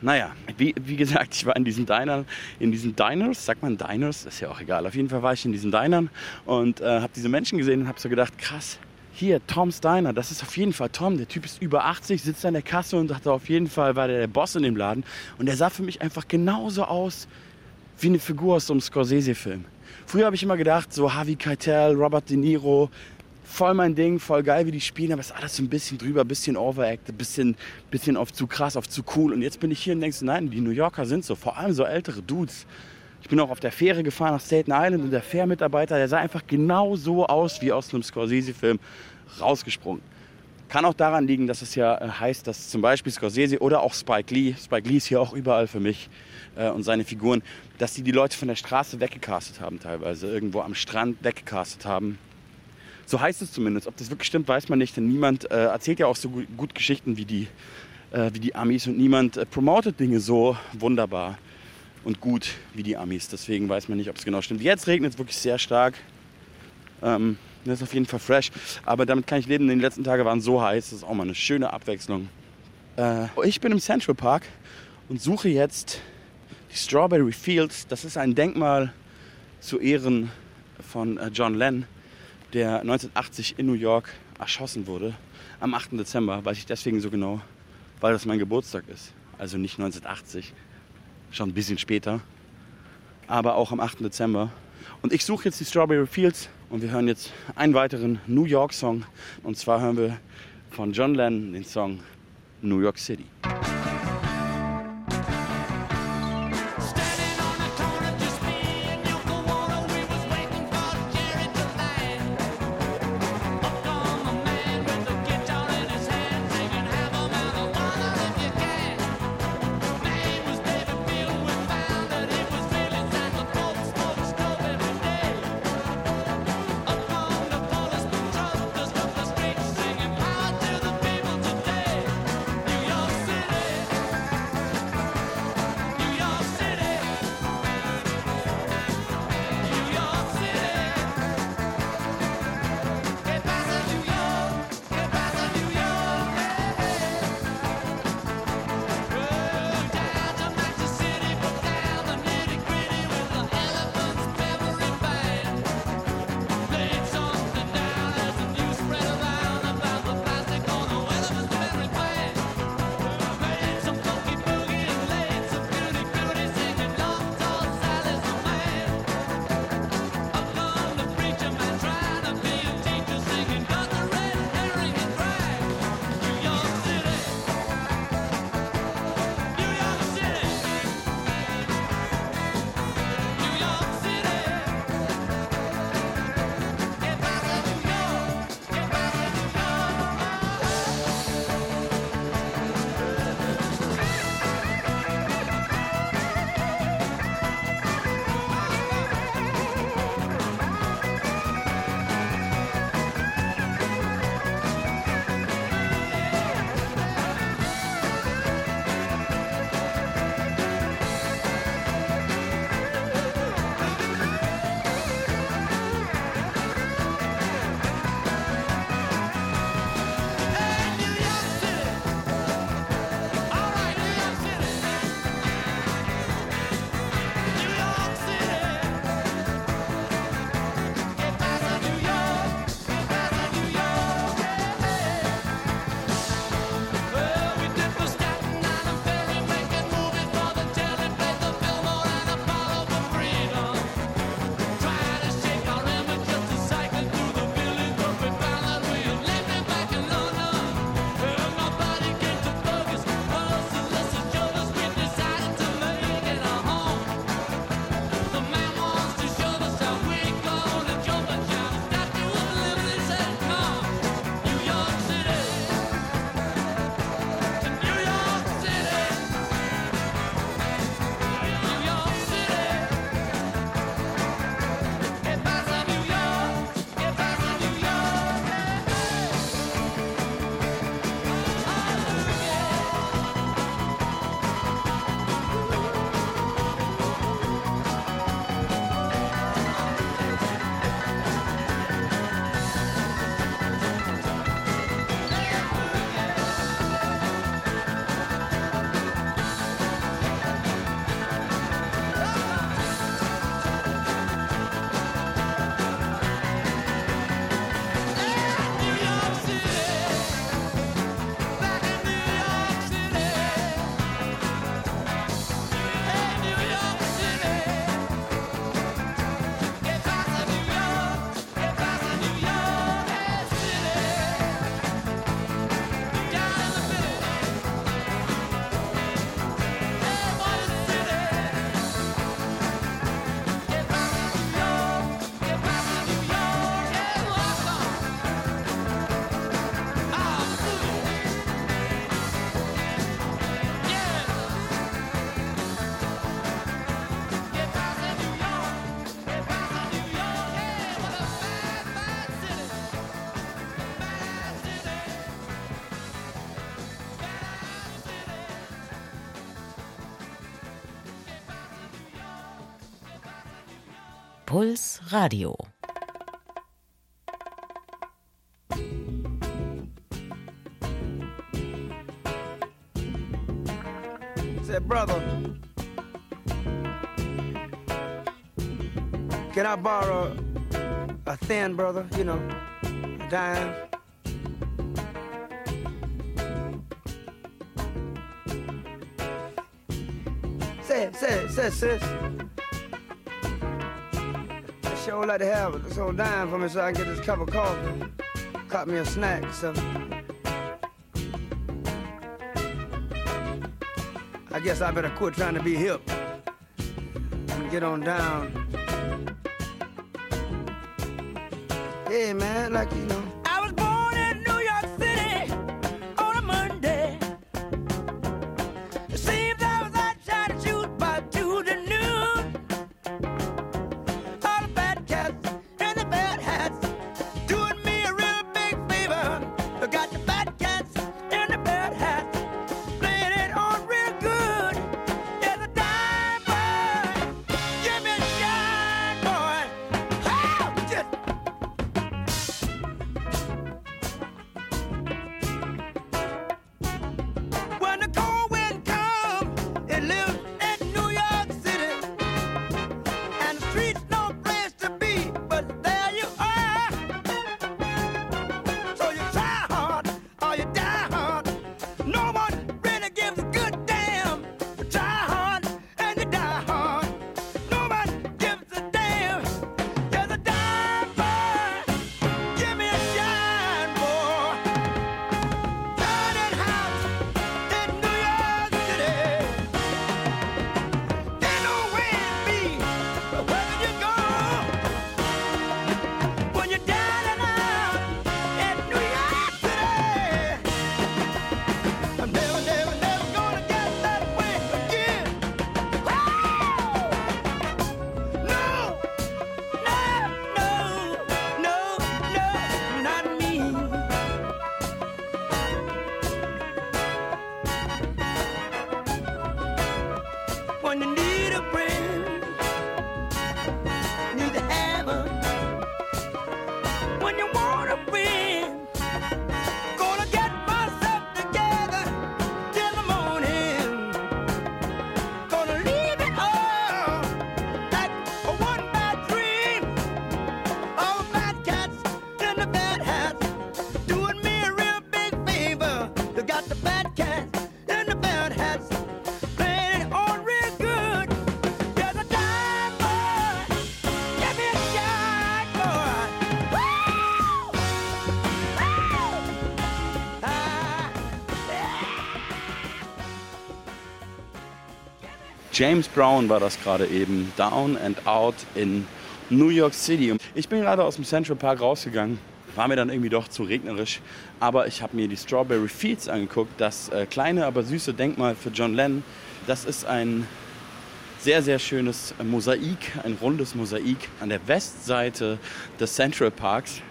Speaker 2: Naja, wie, wie gesagt, ich war in diesen Dinern, in diesen Diners, sagt man Diners, ist ja auch egal. Auf jeden Fall war ich in diesen Dinern und äh, habe diese Menschen gesehen und habe so gedacht, krass, hier, Tom's Diner, das ist auf jeden Fall Tom. Der Typ ist über 80, sitzt an der Kasse und dachte, auf jeden Fall war der der Boss in dem Laden. Und der sah für mich einfach genauso aus wie eine Figur aus so einem Scorsese-Film. Früher habe ich immer gedacht, so Harvey Keitel, Robert De Niro, voll mein Ding, voll geil, wie die spielen, aber es ist alles so ein bisschen drüber, ein bisschen overacted, bisschen, bisschen auf zu krass, auf zu cool. Und jetzt bin ich hier und denkst, nein, die New Yorker sind so, vor allem so ältere Dudes. Ich bin auch auf der Fähre gefahren nach Staten Island und der Fährmitarbeiter, der sah einfach genau so aus wie aus einem Scorsese-Film rausgesprungen. Kann auch daran liegen, dass es ja äh, heißt, dass zum Beispiel Scorsese oder auch Spike Lee, Spike Lee ist hier auch überall für mich äh, und seine Figuren, dass die die Leute von der Straße weggecastet haben teilweise, irgendwo am Strand weggecastet haben so heißt es zumindest. Ob das wirklich stimmt, weiß man nicht. Denn niemand äh, erzählt ja auch so gut, gut Geschichten wie die, äh, wie die Amis und niemand äh, promotet Dinge so wunderbar und gut wie die Amis. Deswegen weiß man nicht, ob es genau stimmt. Jetzt regnet es wirklich sehr stark. Ähm, das ist auf jeden Fall fresh. Aber damit kann ich leben. Die letzten Tage waren so heiß. Das ist auch mal eine schöne Abwechslung. Äh, ich bin im Central Park und suche jetzt Strawberry Fields. Das ist ein Denkmal zu Ehren von äh, John Lennon der 1980 in New York erschossen wurde. Am 8. Dezember, weiß ich deswegen so genau, weil das mein Geburtstag ist. Also nicht 1980, schon ein bisschen später, aber auch am 8. Dezember. Und ich suche jetzt die Strawberry Fields und wir hören jetzt einen weiteren New York Song. Und zwar hören wir von John Lennon den Song New York City.
Speaker 14: Puls Radio.
Speaker 16: Said, brother, can I borrow a thin brother, you know, a dime? Say say say sis. Would like to have this old dime for me so I can get this cup of coffee. Cut me a snack something. I guess I better quit trying to be hip and get on down. Hey man, like
Speaker 17: you know.
Speaker 2: James Brown war das gerade eben. Down and Out in New York City. Ich bin gerade aus dem Central Park rausgegangen. War mir dann irgendwie doch zu regnerisch. Aber ich habe mir die Strawberry Fields angeguckt. Das äh, kleine, aber süße Denkmal für John Lennon. Das ist ein sehr, sehr schönes Mosaik, ein rundes Mosaik an der Westseite des Central Parks,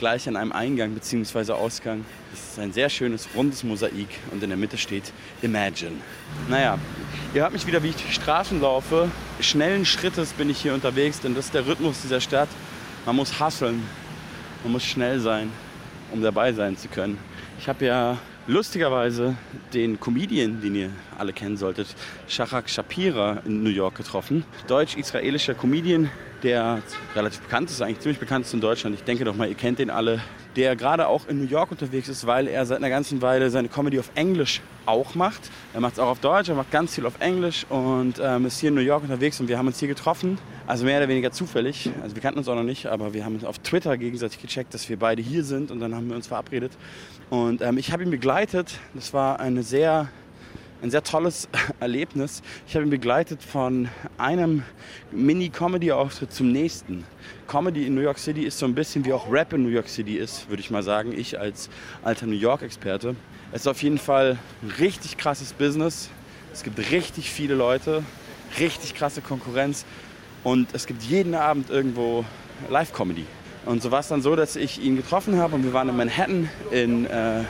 Speaker 2: gleich an einem Eingang bzw. Ausgang. Es ist ein sehr schönes, rundes Mosaik und in der Mitte steht Imagine. Naja, ihr hört mich wieder, wie ich die Straßen laufe. Schnellen Schrittes bin ich hier unterwegs, denn das ist der Rhythmus dieser Stadt. Man muss hasseln, man muss schnell sein, um dabei sein zu können. Ich habe ja lustigerweise den Comedian, den ihr alle kennen solltet, Shachak Shapira in New York getroffen. Deutsch-israelischer Comedian, der relativ bekannt ist, eigentlich ziemlich bekannt ist in Deutschland. Ich denke doch mal, ihr kennt den alle. Der gerade auch in New York unterwegs ist, weil er seit einer ganzen Weile seine Comedy auf Englisch auch macht. Er macht es auch auf Deutsch, er macht ganz viel auf Englisch und ähm, ist hier in New York unterwegs und wir haben uns hier getroffen. Also mehr oder weniger zufällig. Also wir kannten uns auch noch nicht, aber wir haben uns auf Twitter gegenseitig gecheckt, dass wir beide hier sind und dann haben wir uns verabredet. Und ähm, ich habe ihn begleitet. Das war eine sehr ein sehr tolles Erlebnis. Ich habe ihn begleitet von einem Mini-Comedy-Auftritt zum nächsten. Comedy in New York City ist so ein bisschen wie auch Rap in New York City ist, würde ich mal sagen. Ich als alter New York-Experte. Es ist auf jeden Fall ein richtig krasses Business. Es gibt richtig viele Leute, richtig krasse Konkurrenz und es gibt jeden Abend irgendwo Live-Comedy. Und so war es dann so, dass ich ihn getroffen habe und wir waren in Manhattan in äh,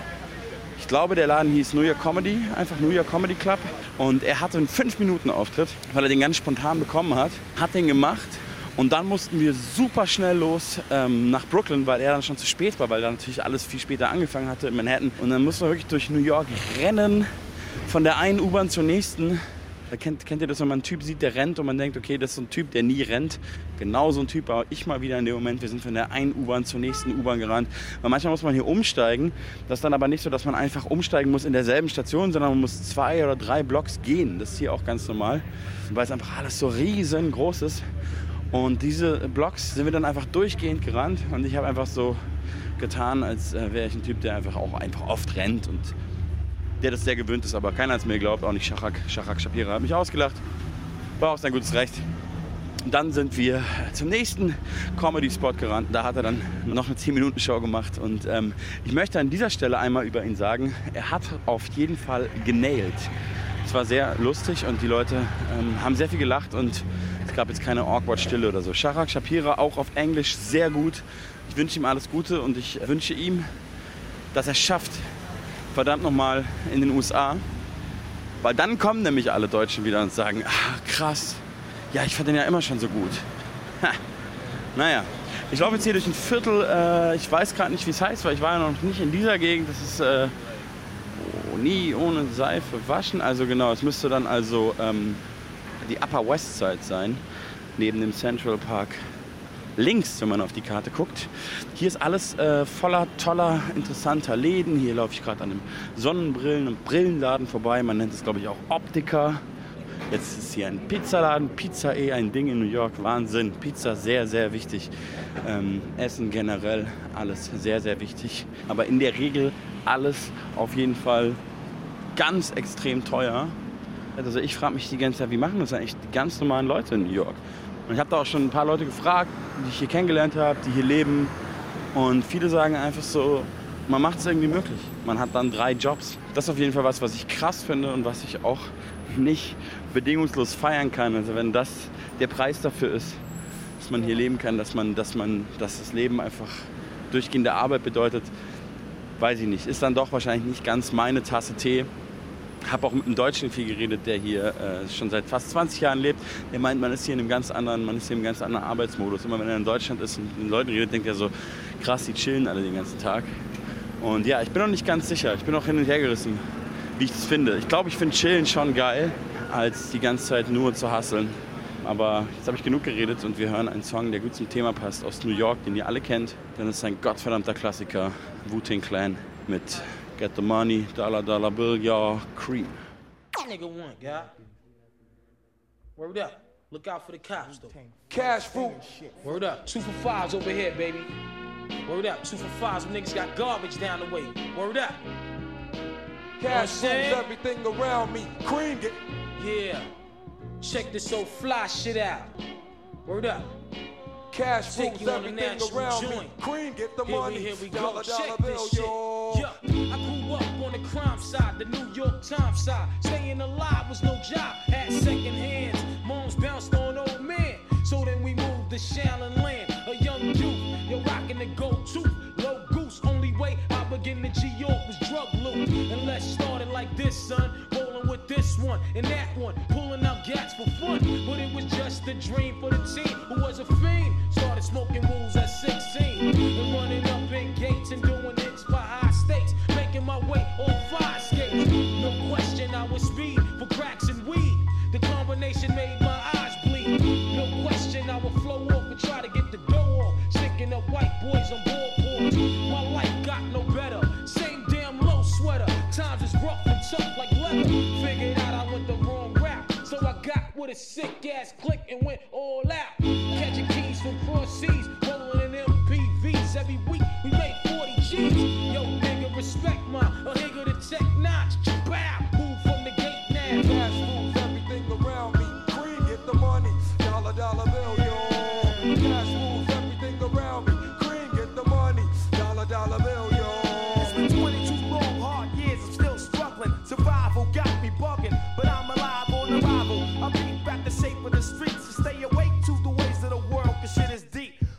Speaker 2: ich glaube, der Laden hieß New York Comedy, einfach New York Comedy Club. Und er hatte einen 5-Minuten-Auftritt, weil er den ganz spontan bekommen hat. Hat den gemacht Und dann mussten wir super schnell los ähm, nach Brooklyn, weil er dann schon zu spät war, weil da natürlich alles viel später angefangen hatte in Manhattan. Und dann mussten wir wirklich durch New York rennen, von der einen U-Bahn zur nächsten. Da kennt, kennt ihr das, wenn man einen Typ sieht, der rennt und man denkt, okay, das ist so ein Typ, der nie rennt. Genau so ein Typ war ich mal wieder in dem Moment. Wir sind von der einen U-Bahn zur nächsten U-Bahn gerannt. Weil manchmal muss man hier umsteigen. Das ist dann aber nicht so, dass man einfach umsteigen muss in derselben Station, sondern man muss zwei oder drei Blocks gehen. Das ist hier auch ganz normal, weil es einfach alles so riesengroß ist. Und diese Blocks sind wir dann einfach durchgehend gerannt und ich habe einfach so getan, als äh, wäre ich ein Typ, der einfach auch einfach oft rennt und der das sehr gewöhnt ist, aber keiner hat es mir geglaubt, auch nicht Shachak. Shachak Shapira hat mich ausgelacht. War auch sein gutes Recht. Dann sind wir zum nächsten Comedy-Spot gerannt. Da hat er dann noch eine 10-Minuten-Show gemacht. Und ähm, ich möchte an dieser Stelle einmal über ihn sagen, er hat auf jeden Fall genailt. Es war sehr lustig und die Leute ähm, haben sehr viel gelacht und es gab jetzt keine awkward Stille oder so. Shachak Shapira auch auf Englisch sehr gut. Ich wünsche ihm alles Gute und ich wünsche ihm, dass er schafft, verdammt nochmal in den USA. Weil dann kommen nämlich alle Deutschen wieder und sagen, ah, krass, ja, ich fand den ja immer schon so gut. Ha. Naja, ich laufe jetzt hier durch ein Viertel, äh, ich weiß gerade nicht, wie es heißt, weil ich war ja noch nicht in dieser Gegend. Das ist äh, oh, nie ohne Seife waschen. Also genau, es müsste dann also ähm, die Upper West Side sein, neben dem Central Park links, wenn man auf die Karte guckt. Hier ist alles äh, voller toller, interessanter Läden. Hier laufe ich gerade an einem Sonnenbrillen- und Brillenladen vorbei. Man nennt es, glaube ich, auch Optiker. Jetzt ist hier ein Pizzaladen. Pizza eh ein Ding in New York. Wahnsinn. Pizza sehr, sehr wichtig. Ähm, Essen generell, alles sehr, sehr wichtig. Aber in der Regel alles auf jeden Fall ganz extrem teuer. Also ich frage mich die ganze Zeit, wie machen das eigentlich die ganz normalen Leute in New York? Und ich habe da auch schon ein paar Leute gefragt, die ich hier kennengelernt habe, die hier leben. Und viele sagen einfach so, man macht es irgendwie möglich. Man hat dann drei Jobs. Das ist auf jeden Fall was, was ich krass finde und was ich auch nicht bedingungslos feiern kann. Also wenn das der Preis dafür ist, dass man hier leben kann, dass man, dass man, dass das Leben einfach durchgehende Arbeit bedeutet, weiß ich nicht. Ist dann doch wahrscheinlich nicht ganz meine Tasse Tee habe auch mit einem Deutschen viel geredet, der hier äh, schon seit fast 20 Jahren lebt. Der meint, man ist hier in einem ganz anderen, man ist hier einem ganz anderen Arbeitsmodus. Immer wenn er in Deutschland ist und mit den Leuten redet, denkt er so, krass, die chillen alle den ganzen Tag. Und ja, ich bin noch nicht ganz sicher. Ich bin auch hin und her gerissen, wie ich das finde. Ich glaube, ich finde Chillen schon geil, als die ganze Zeit nur zu hasseln. Aber jetzt habe ich genug geredet und wir hören einen Song, der gut zum Thema passt, aus New York, den ihr alle kennt. Denn es ist ein gottverdammter Klassiker, Wu-Tang Clan mit Get the money, dollar dollar bill, y'all, cream.
Speaker 18: Nigga one, guy. Word up. Look out for the cops, though.
Speaker 19: Cash fruit.
Speaker 18: Word up. Two for fives over here, baby. Word up. Two for fives. Some niggas got garbage down the way. Word up.
Speaker 19: Cash
Speaker 18: You know
Speaker 19: rules everything around me. Cream get.
Speaker 18: Yeah. Check this old fly shit out. Word up.
Speaker 19: Cash rules
Speaker 18: you on a
Speaker 19: everything around me. Cream get the
Speaker 18: Here we-
Speaker 19: money.
Speaker 18: here we go.
Speaker 19: Dollar
Speaker 18: Check
Speaker 19: dollar bill,
Speaker 18: shit.
Speaker 19: yo.
Speaker 18: Yeah, I grew up on the crime side, the New York Times side. Staying alive was no job, had second hands. Moms bounced on old men. So then we moved to Shallon Land, a young youth. You're rocking the gold tooth, low goose. Only way I begin to G York was drug loot. And let's start it like this, son. Rolling with this one and that one, pulling out gats for fun. But it was just a dream for the team who was a fiend. Smoking rules at 16 and running up in gates and doing hits by high stakes. Making my way on fire skates. No question, I was speed for cracks and weed. The combination made my eyes bleed. No question, I would flow off and try to get the dough off. Sticking up white boys on board My life got no better. Same damn low sweater. Times is rough and tough like leather. Figured out I went the wrong route. So I got with a sick ass click and went all out.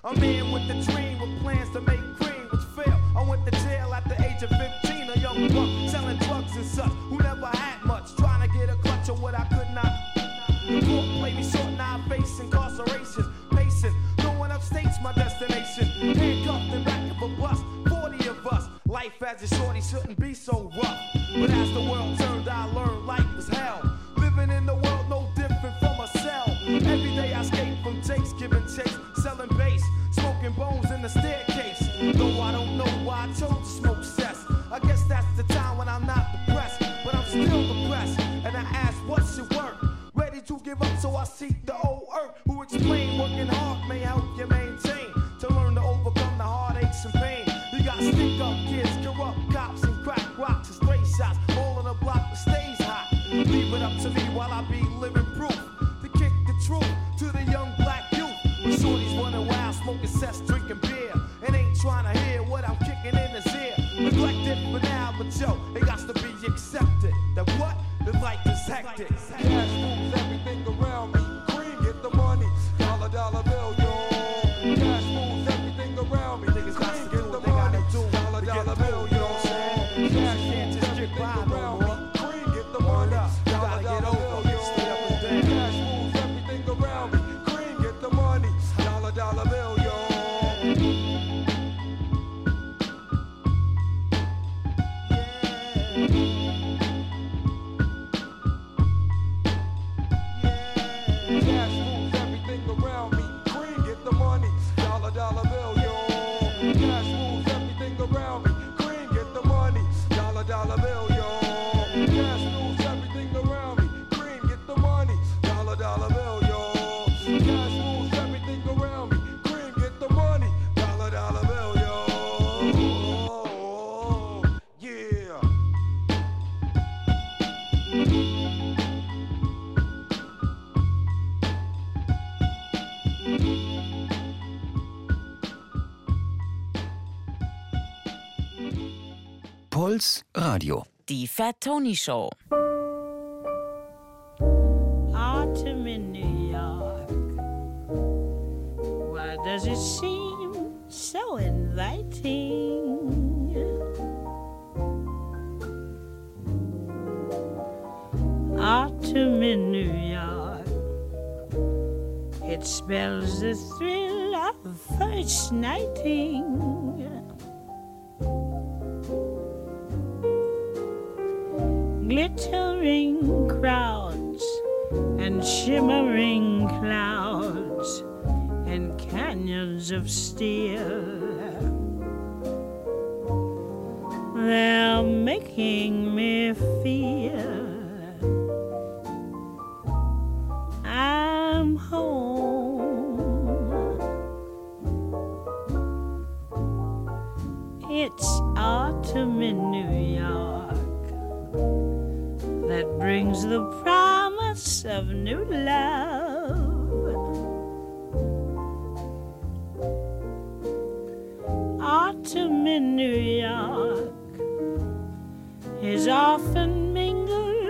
Speaker 18: A man with a
Speaker 19: dream with plans to make cream
Speaker 17: which failed. I went to
Speaker 20: jail at the age of 15, a young buck selling drugs and such, who never had much, trying to get a clutch of what I could not. Court played me short, now I face incarceration,
Speaker 19: pacing, No one upstate's my destination. Handcuffed the back of a bus, 40 of us. Life as a shorty shouldn't be so rough.
Speaker 1: Puls Radio.
Speaker 5: Die Fat Tony Show.
Speaker 13: Autumn in New York. Why does it seem so inviting? Autumn in New York. It spells the thrill of first nighting. glittering crowds and shimmering clouds and canyons of steel. They're making me feel I'm home. It's autumn in New York that brings the promise of new love. Autumn in New York is often mingled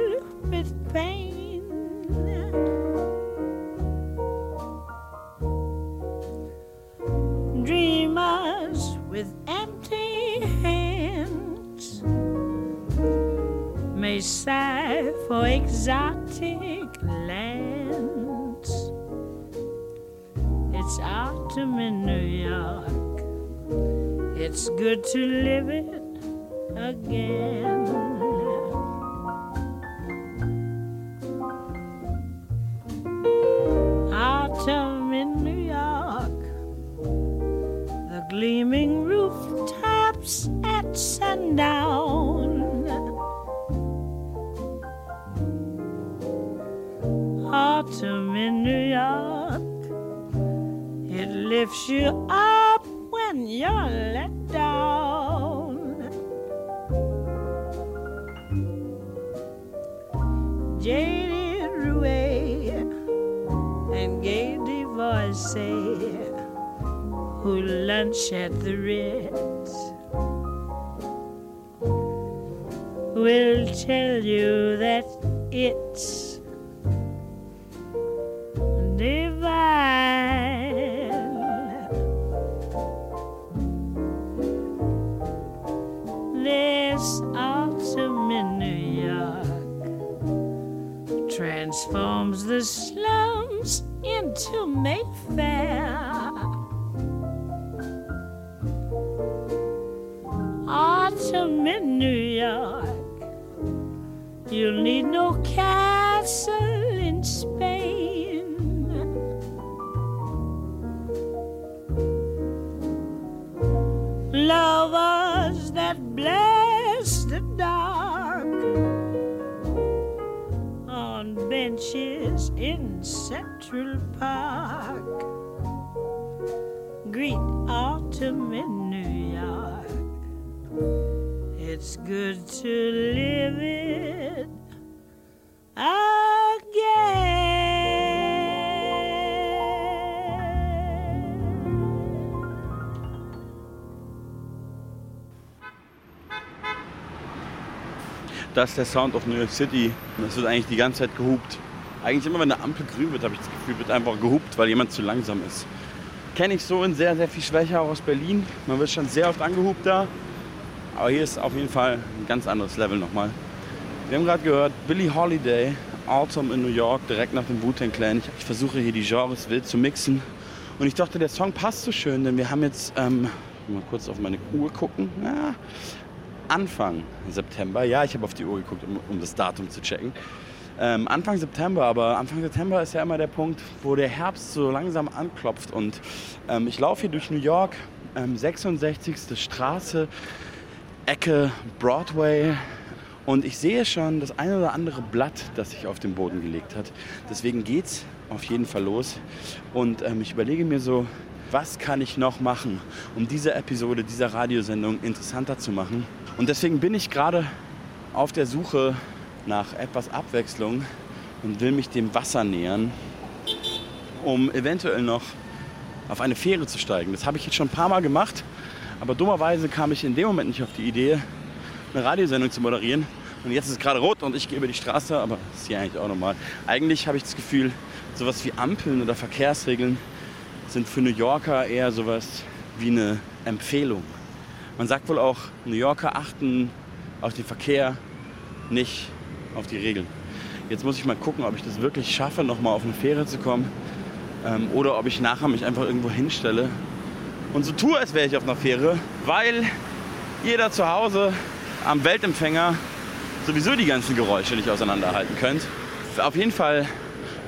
Speaker 13: Sigh for exotic lands. It's autumn in New York. It's good to live it again. Autumn in New York. The gleaming rooftops at sundown to in New York. It lifts you up when you're let down. J.D. Rouet and Gay Divorcee, eh, who lunch at the Ritz, will tell you that it's divine. This autumn in New York transforms the slums into Mayfair. Autumn
Speaker 21: in New York, you need no castle It's good to live it
Speaker 2: Das ist der Sound of New York City. Das wird eigentlich die ganze Zeit gehupt. Eigentlich immer, wenn eine Ampel grün wird, habe ich das Gefühl, wird einfach gehupt, weil jemand zu langsam ist. Kenne ich so in sehr, sehr viel schwächer auch aus Berlin. Man wird schon sehr oft angehupt da. Aber hier ist auf jeden Fall ein ganz anderes Level nochmal. Wir haben gerade gehört, Billie Holiday, Autumn in New York, direkt nach dem Wu-Tang Clan. Ich, ich, versuche hier die Genres wild zu mixen. Und ich dachte, der Song passt so schön, denn wir haben jetzt, ähm, mal kurz auf meine Uhr gucken, ja, Anfang September. Ja, ich habe auf die Uhr geguckt, um, um das Datum zu checken. Ähm, Anfang September, aber Anfang September ist ja immer der Punkt, wo der Herbst so langsam anklopft. Und ähm, ich laufe hier durch New York, ähm, 66. Straße, Ecke Broadway. Und ich sehe schon das eine oder andere Blatt, das sich auf den Boden gelegt hat. Deswegen geht's auf jeden Fall los. Und ähm, ich überlege mir so, was kann ich noch machen, um diese Episode dieser Radiosendung interessanter zu machen. Und deswegen bin ich gerade auf der Suche nach etwas Abwechslung und will mich dem Wasser nähern, um eventuell noch auf eine Fähre zu steigen. Das habe ich jetzt schon ein paar Mal gemacht, aber dummerweise kam ich in dem Moment nicht auf die Idee, eine Radiosendung zu moderieren. Und jetzt ist es gerade rot und ich gehe über die Straße, aber das ist ja eigentlich auch normal. Eigentlich habe ich das Gefühl, sowas wie Ampeln oder Verkehrsregeln sind für New Yorker eher sowas wie eine Empfehlung. Man sagt wohl auch, New Yorker achten auf den Verkehr, nicht auf die Regeln. Jetzt muss ich mal gucken, ob ich das wirklich schaffe, nochmal auf eine Fähre zu kommen ähm, oder ob ich nachher mich einfach irgendwo hinstelle und so tue, als wäre ich auf einer Fähre, weil jeder zu Hause am Weltempfänger sowieso die ganzen Geräusche nicht auseinanderhalten könnt. Auf jeden Fall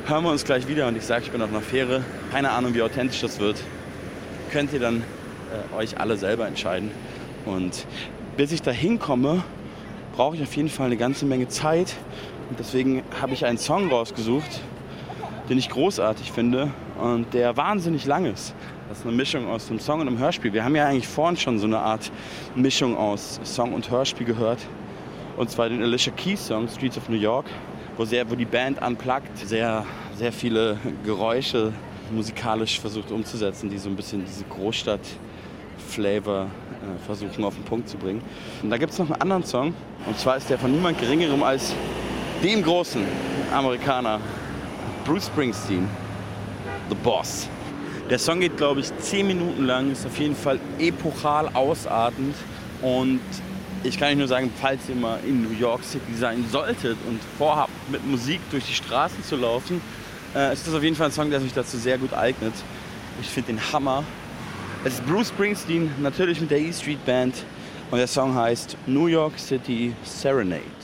Speaker 2: hören wir uns gleich wieder und ich sage, ich bin auf einer Fähre. Keine Ahnung, wie authentisch das wird. Könnt ihr dann äh, euch alle selber entscheiden. Und bis ich da hinkomme, brauche ich auf jeden Fall eine ganze Menge Zeit. Und deswegen habe ich einen Song rausgesucht, den ich großartig finde und der wahnsinnig lang ist. Das ist eine Mischung aus einem Song und einem Hörspiel. Wir haben ja eigentlich vorhin schon so eine Art Mischung aus Song und Hörspiel gehört. Und zwar den Alicia Keys Song Streets of New York, wo, sehr, wo die Band unplugged sehr, sehr viele Geräusche musikalisch versucht umzusetzen, die so ein bisschen diese Großstadt-Flavor äh, versuchen auf den Punkt zu bringen. Und da gibt es noch einen anderen Song, und zwar ist der von niemand Geringerem als dem großen Amerikaner Bruce Springsteen, The Boss. Der Song geht, glaube ich, zehn Minuten lang, ist auf jeden Fall epochal ausartend und ich kann euch nur sagen, falls ihr mal in New York City sein solltet und vorhabt, mit Musik durch die Straßen zu laufen, äh, ist das auf jeden Fall ein Song, der sich dazu sehr gut eignet. Ich finde den Hammer. Es ist Bruce Springsteen, natürlich mit der E Street Band und der Song heißt New York City Serenade.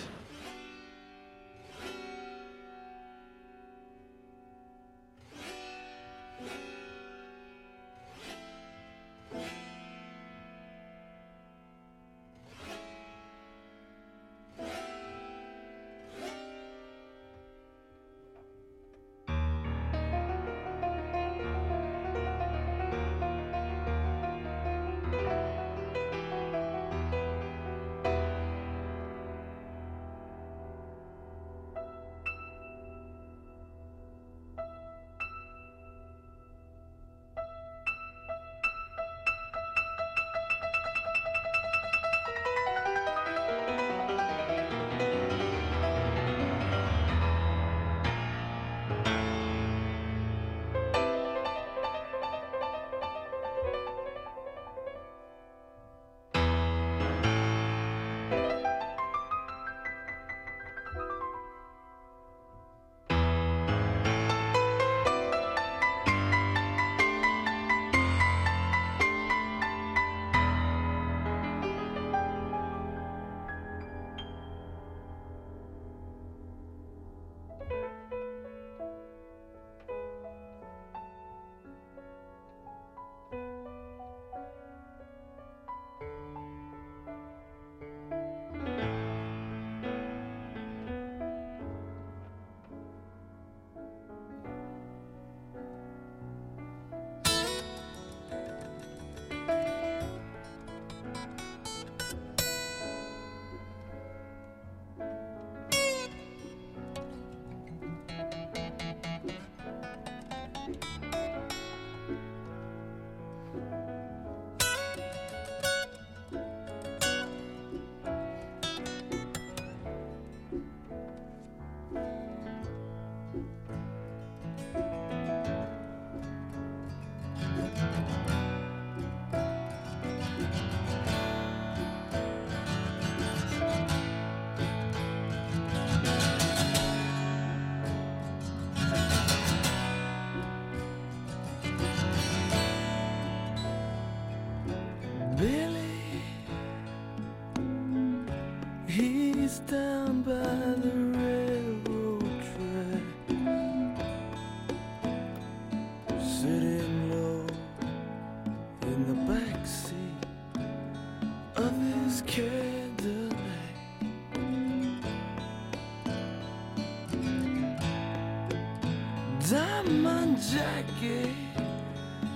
Speaker 22: Jackie,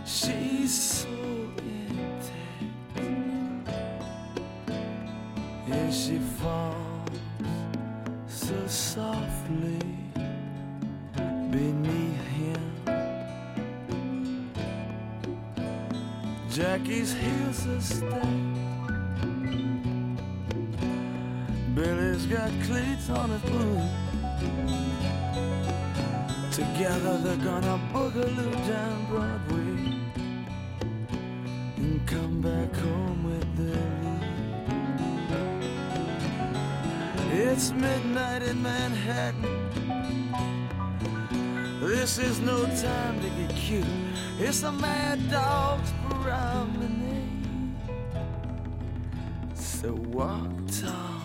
Speaker 22: she's so intact. And she falls so softly beneath him. Jackie's heels are stacked. Billy's got cleats on his boots. Together they're gonna It's a mad dog's promenade. So walk tall.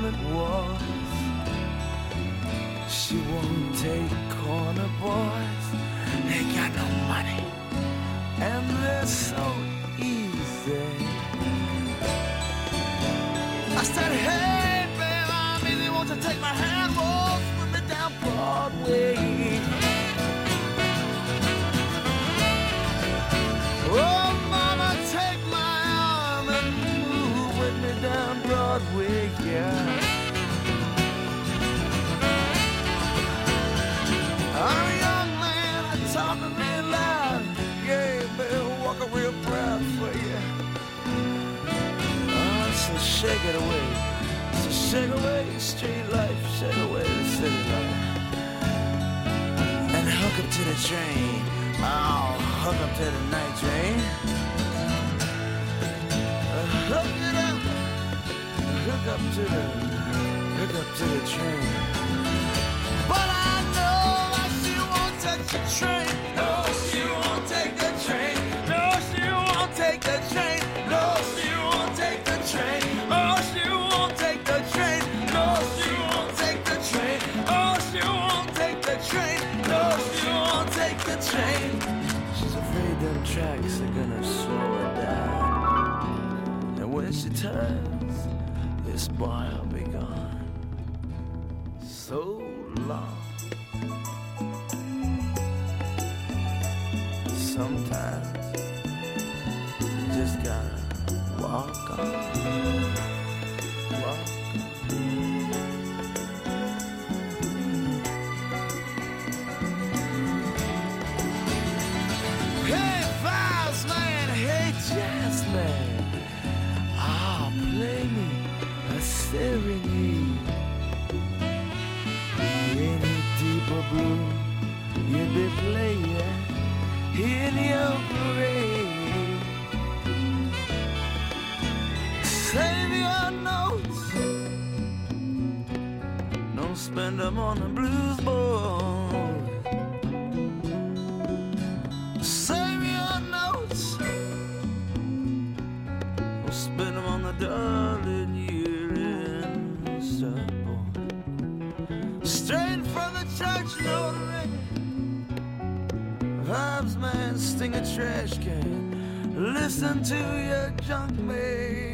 Speaker 22: Tenement walls. She won't take corner boys, they got no money, and they're so easy. I said, hey, babe, I'm easy, won't you take my hand, walk with me down Broadway? Shake it away. So shake away street life, shake away the city life. And hook up to the train. Oh, hook up to the night train. Uh, hook it up. Hook up to the, hook up to the train. But I know that she won't touch the train. No, this boy will be gone. So Save your notes, don't spend them on the blues board. Sting a trash can. Listen to your junk man.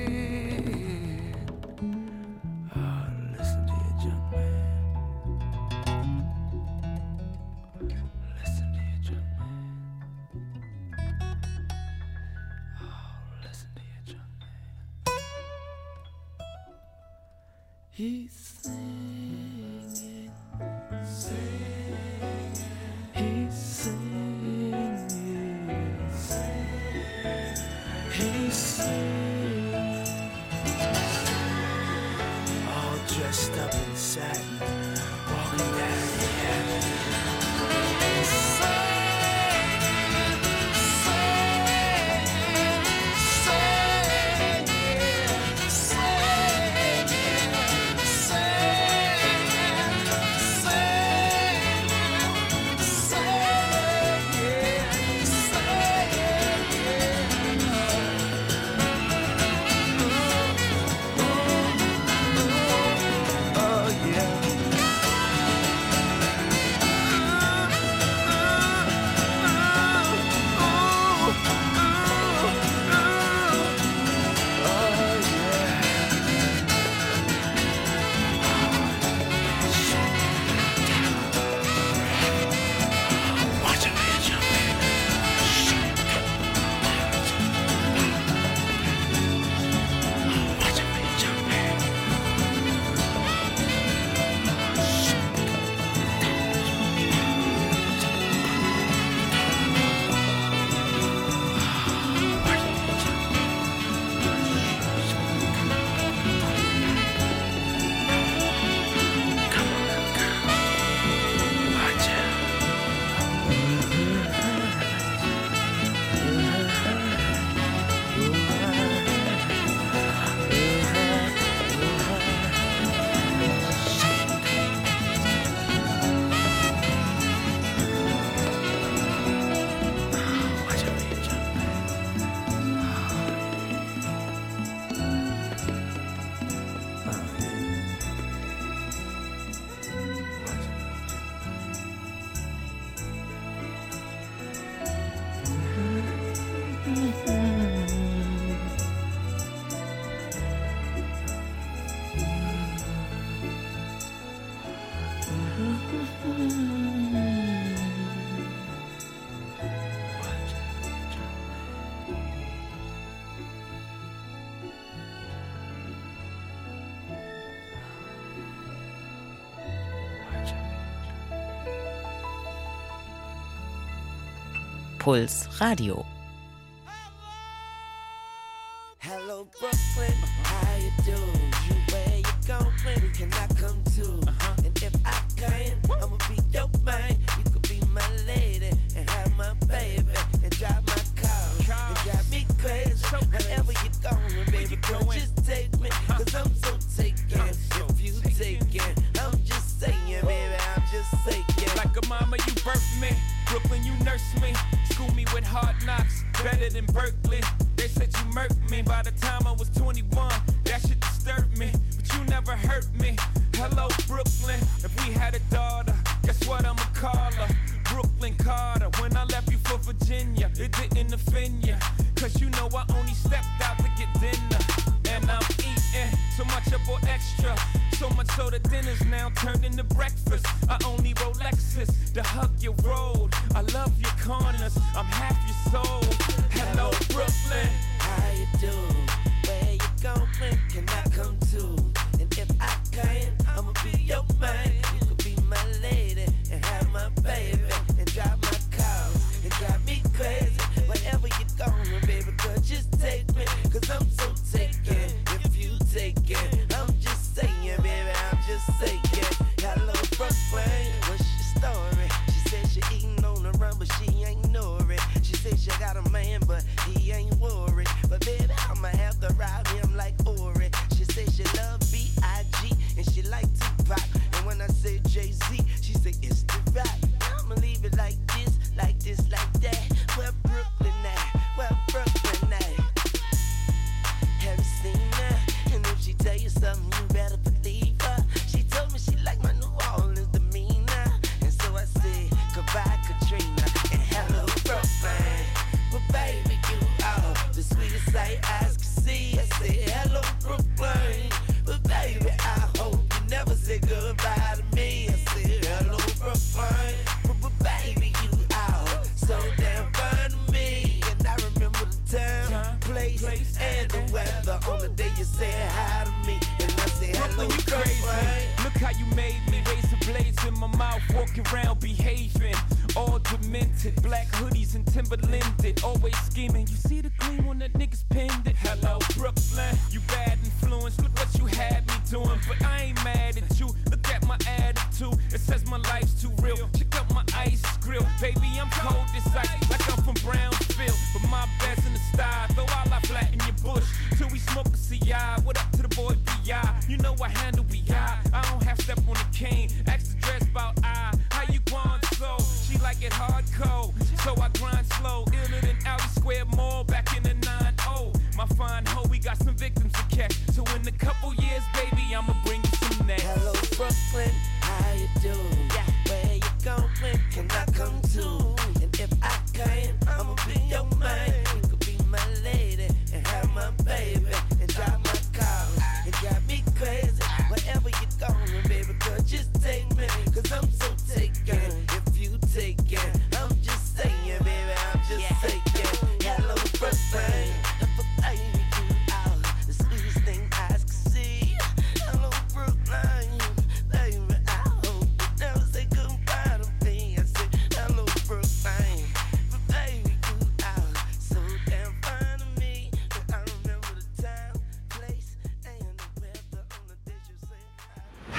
Speaker 22: All dressed up in satin,
Speaker 14: Puls Radio.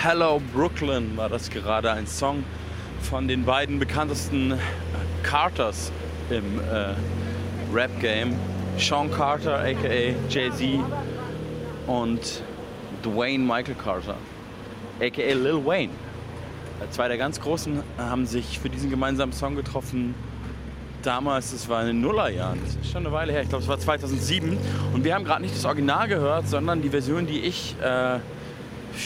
Speaker 22: Hello Brooklyn
Speaker 2: war das gerade ein Song von den beiden bekanntesten Carters im äh, Rap-Game. Sean Carter aka Jay-Z und Dwayne Michael Carter aka Lil Wayne. Zwei der ganz Großen haben sich für diesen gemeinsamen Song getroffen. Damals, es war in den Nullerjahren, das ist schon eine Weile her, ich glaube es war 2007. Und wir haben gerade nicht das Original gehört, sondern die Version, die ich... Äh,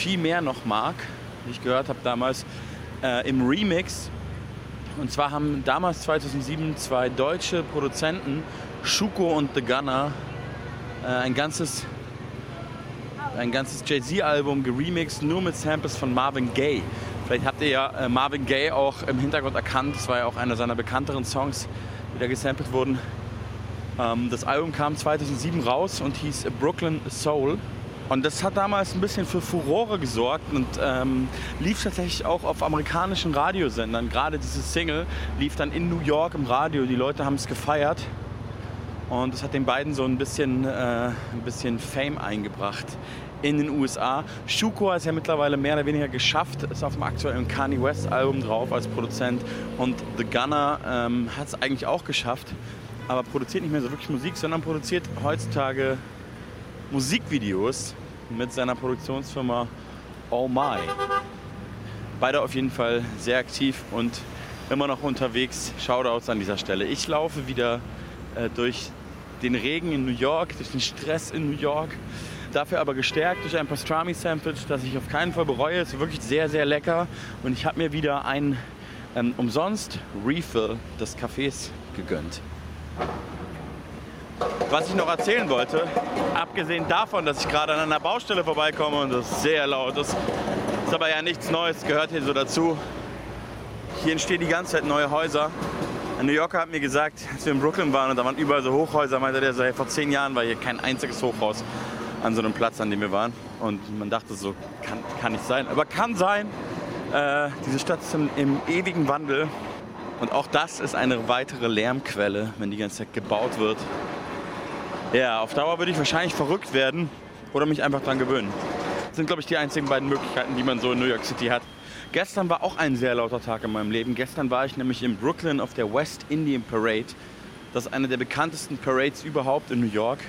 Speaker 2: viel mehr noch mag, wie ich gehört habe damals äh, im Remix. Und zwar haben damals 2007 zwei deutsche Produzenten, Schuko und The Gunner, äh, ein ganzes, ein ganzes Jay-Z-Album geremixed, nur mit Samples von Marvin Gaye. Vielleicht habt ihr ja äh, Marvin Gaye auch im Hintergrund erkannt. Das war ja auch einer seiner bekannteren Songs, die da gesampelt wurden. Ähm, das Album kam 2007 raus und hieß Brooklyn Soul. Und das hat damals ein bisschen für Furore gesorgt und ähm, lief tatsächlich auch auf amerikanischen Radiosendern. Gerade diese Single lief dann in New York im Radio. Die Leute haben es gefeiert. Und das hat den beiden so ein bisschen, äh, ein bisschen Fame eingebracht in den USA. Schuko hat es ja mittlerweile mehr oder weniger geschafft, ist auf dem aktuellen Kanye West Album drauf als Produzent. Und The Gunner ähm, hat es eigentlich auch geschafft, aber produziert nicht mehr so wirklich Musik, sondern produziert heutzutage Musikvideos mit seiner Produktionsfirma Oh My. Beide auf jeden Fall sehr aktiv und immer noch unterwegs. Shoutouts an dieser Stelle. Ich laufe wieder äh, durch den Regen in New York, durch den Stress in New York. Dafür aber gestärkt durch ein Pastrami-Sandwich, das ich auf keinen Fall bereue. Es ist wirklich sehr, sehr lecker. Und ich habe mir wieder ein ähm, umsonst Refill des Cafés gegönnt. Was ich noch erzählen wollte, abgesehen davon, dass ich gerade an einer Baustelle vorbeikomme und das sehr laut ist, ist aber ja nichts Neues, gehört hier so dazu. Hier entstehen die ganze Zeit neue Häuser. Ein New Yorker hat mir gesagt, als wir in Brooklyn waren und da waren überall so Hochhäuser, meinte der so, hey, vor zehn Jahren war hier kein einziges Hochhaus an so einem Platz, an dem wir waren. Und man dachte so, kann, kann nicht sein. Aber kann sein. Äh, diese Stadt ist im, im ewigen Wandel. Und auch das ist eine weitere Lärmquelle, wenn die ganze Zeit gebaut wird. Ja, auf Dauer würde ich wahrscheinlich verrückt werden oder mich einfach dran gewöhnen. Das sind, glaube ich, die einzigen beiden Möglichkeiten, die man so in New York City hat. Gestern war auch ein sehr lauter Tag in meinem Leben. Gestern war ich nämlich in Brooklyn auf der West Indian Parade. Das ist eine der bekanntesten Parades überhaupt in New York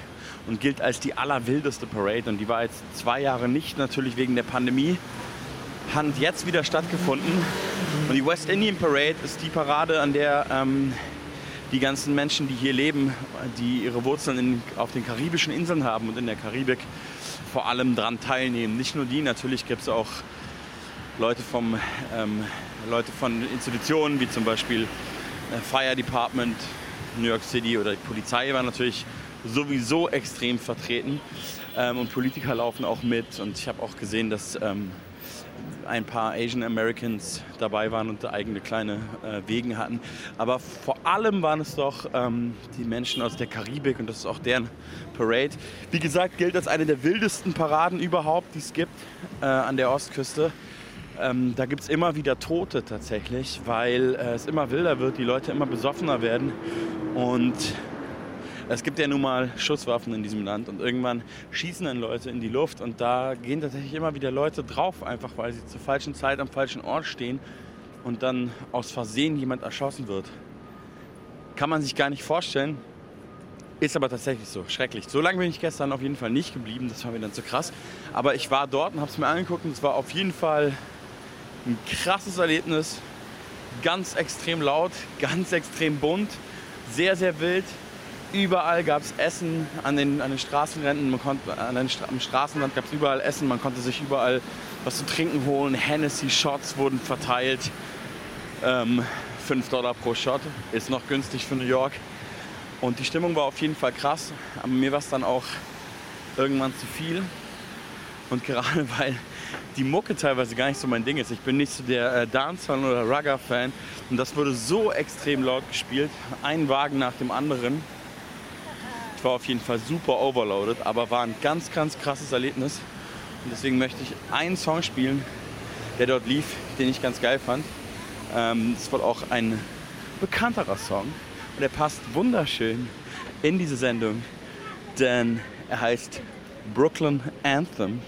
Speaker 2: und gilt als die allerwildeste Parade. Und die war jetzt zwei Jahre nicht, natürlich wegen der Pandemie. Hat jetzt wieder stattgefunden. Und die West Indian Parade ist die Parade, an der ähm, die ganzen Menschen, die hier leben, die ihre Wurzeln in, auf den karibischen Inseln haben und in der Karibik vor allem daran teilnehmen. Nicht nur die, natürlich gibt es auch Leute, vom, ähm, Leute von Institutionen wie zum Beispiel äh, Fire Department, New York City oder die Polizei war natürlich sowieso extrem vertreten ähm, und Politiker laufen auch mit und ich habe auch gesehen, dass ähm, ein paar Asian Americans dabei waren und eigene kleine äh, Wegen hatten. Aber vor allem waren es doch ähm, die Menschen aus der Karibik und das ist auch deren Parade. Wie gesagt, gilt als eine der wildesten Paraden überhaupt, die es gibt äh, an der Ostküste. Ähm, da gibt es immer wieder Tote tatsächlich, weil äh, es immer wilder wird, die Leute immer besoffener werden und es gibt ja nun mal Schusswaffen in diesem Land und irgendwann schießen dann Leute in die Luft und da gehen tatsächlich immer wieder Leute drauf, einfach weil sie zur falschen Zeit am falschen Ort stehen und dann aus Versehen jemand erschossen wird. Kann man sich gar nicht vorstellen, ist aber tatsächlich so, schrecklich. So lange bin ich gestern auf jeden Fall nicht geblieben, das war mir dann zu krass. Aber ich war dort und habe es mir angeguckt und es war auf jeden Fall ein krasses Erlebnis. Ganz extrem laut, ganz extrem bunt, sehr, sehr wild. Überall gab es Essen an den, an den Straßenränden, man konnte, an den, am Straßenrand gab es überall Essen, man konnte sich überall was zu trinken holen. Hennessy-Shots wurden verteilt. Ähm, 5 Dollar pro Shot, ist noch günstig für New York. Und die Stimmung war auf jeden Fall krass, aber mir war es dann auch irgendwann zu viel. Und gerade weil die Mucke teilweise gar nicht so mein Ding ist. Ich bin nicht so der äh, Dancehall oder Ragga-Fan. Und das wurde so extrem laut gespielt, ein Wagen nach dem anderen war auf jeden Fall super overloaded, aber war ein ganz, ganz krasses Erlebnis. Und deswegen möchte ich einen Song spielen, der dort lief, den ich ganz geil fand. Ähm, ist wohl auch ein bekannterer Song und er passt wunderschön in diese Sendung, denn er heißt Brooklyn Anthem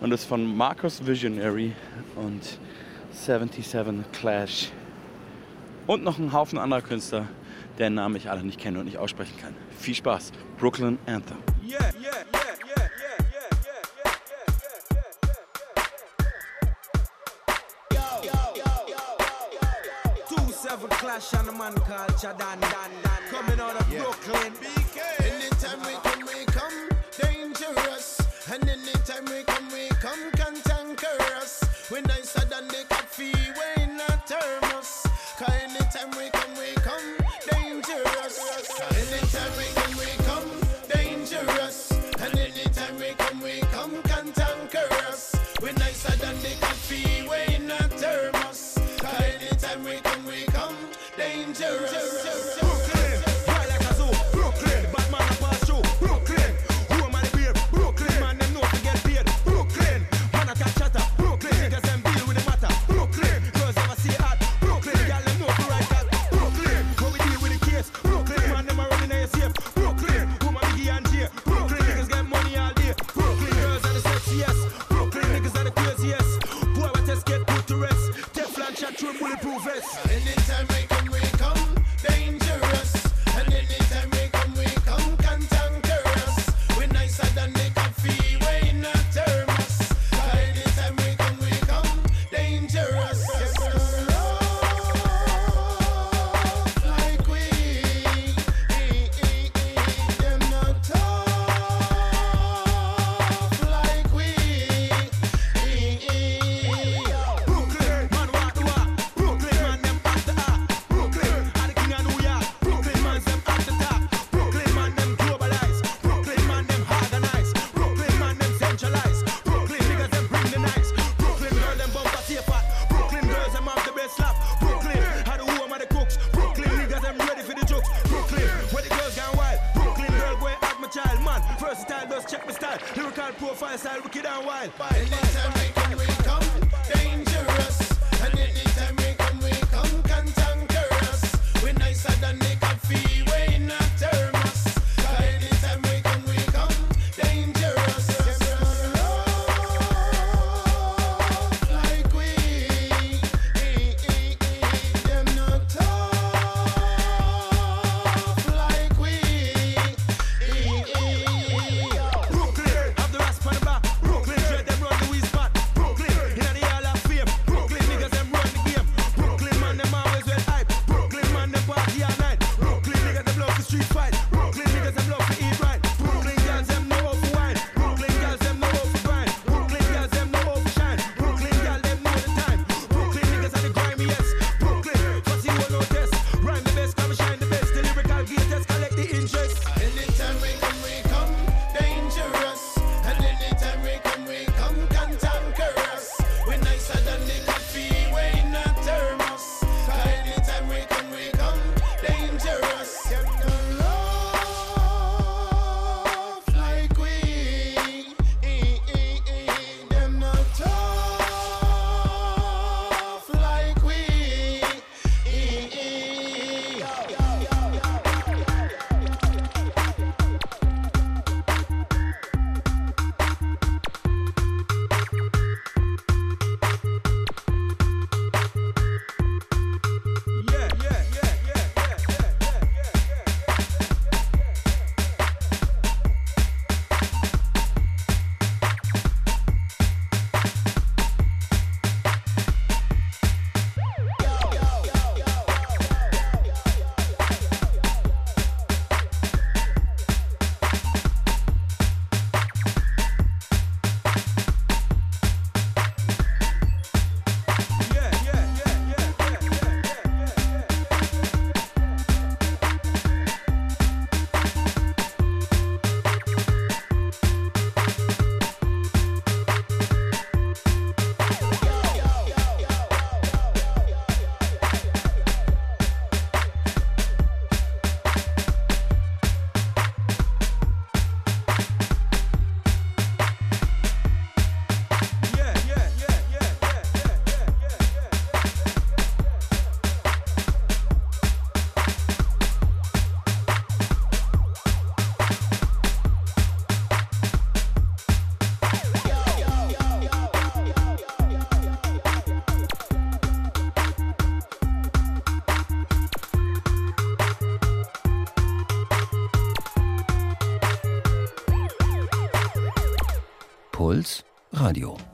Speaker 2: und ist von Marcus Visionary und 77 Clash und noch ein Haufen anderer Künstler, deren Namen ich alle nicht kenne und nicht aussprechen kann. Viel Spaß. Brooklyn Anthem.
Speaker 8: Yeah, yeah, yeah, yeah, yeah,
Speaker 17: clash on a man called Chadan Dan Dan coming out of Brooklyn. BK.
Speaker 10: Anytime we come, we come dangerous. And anytime we come, we come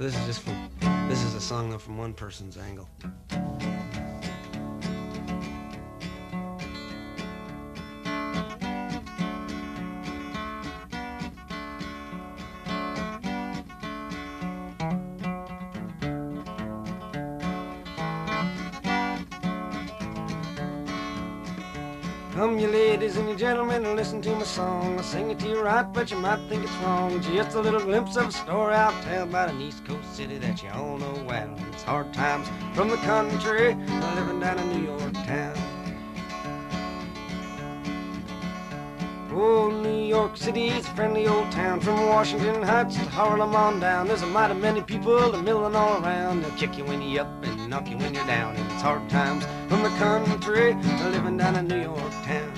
Speaker 23: This is just from. This is a song though from one person's angle. Come, you ladies and you gentlemen, and listen to my song. I sing it to you right, but you might think it's wrong. Just a little glimpse of a story I'll tell about Coast city that you all know well. It's hard times from the country, living down in New York town. Oh, New York City is a friendly old town. From Washington Heights to Harlem on down. There's a mighty many people a milling all around. They'll kick you when you're up and knock you when you're down. And it's hard times from the country, living down in New York town.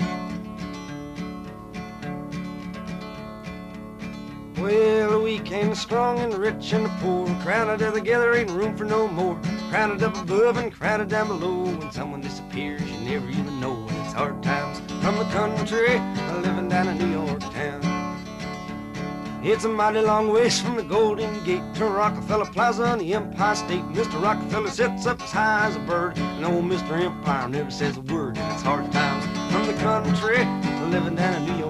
Speaker 23: And strong and rich and the poor crowded together, ain't room for no more. Crowded up above and crowded down below. When someone disappears, you never even know. And it's hard times from the country, living down in New York town. It's a mighty long ways from the Golden Gate to Rockefeller Plaza and the Empire State. Mr. Rockefeller sits up as high as a bird, and old Mr. Empire never says a word. And it's hard times from the country, living down in New York.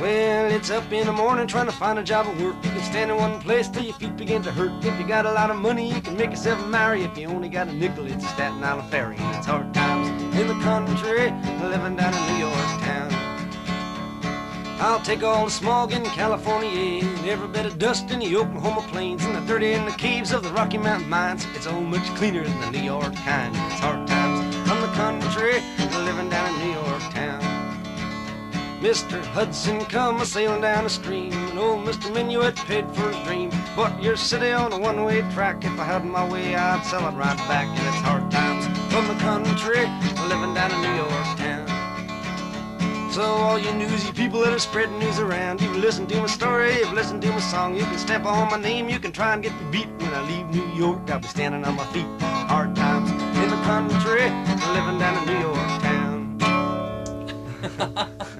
Speaker 23: Well, it's up in the morning trying to find a job of work. You can stand in one place till your feet begin to hurt. If you got a lot of money, you can make yourself marry. If you only got a nickel, it's a Staten Island ferry. And it's hard times in the country, living down in New York town. I'll take all the smog in California and every bit of dust in the Oklahoma plains and the dirt in the caves of the Rocky Mountain mines. It's all much cleaner than the New York kind. It's hard times from the country, living Mr. Hudson come a sailing down the stream, and old Mr. Minuet paid for his dream. But your city on a one-way track, if I had my way, I'd sell it right back. And it's hard times from the country, living down in New York town. So all you newsy people that are spreading news around, you listen to my story, you've listened to my song, you can step on my name, you can try and get me beat. When I leave New York, I'll be standing on my feet. Hard times in the country, living down in New York town.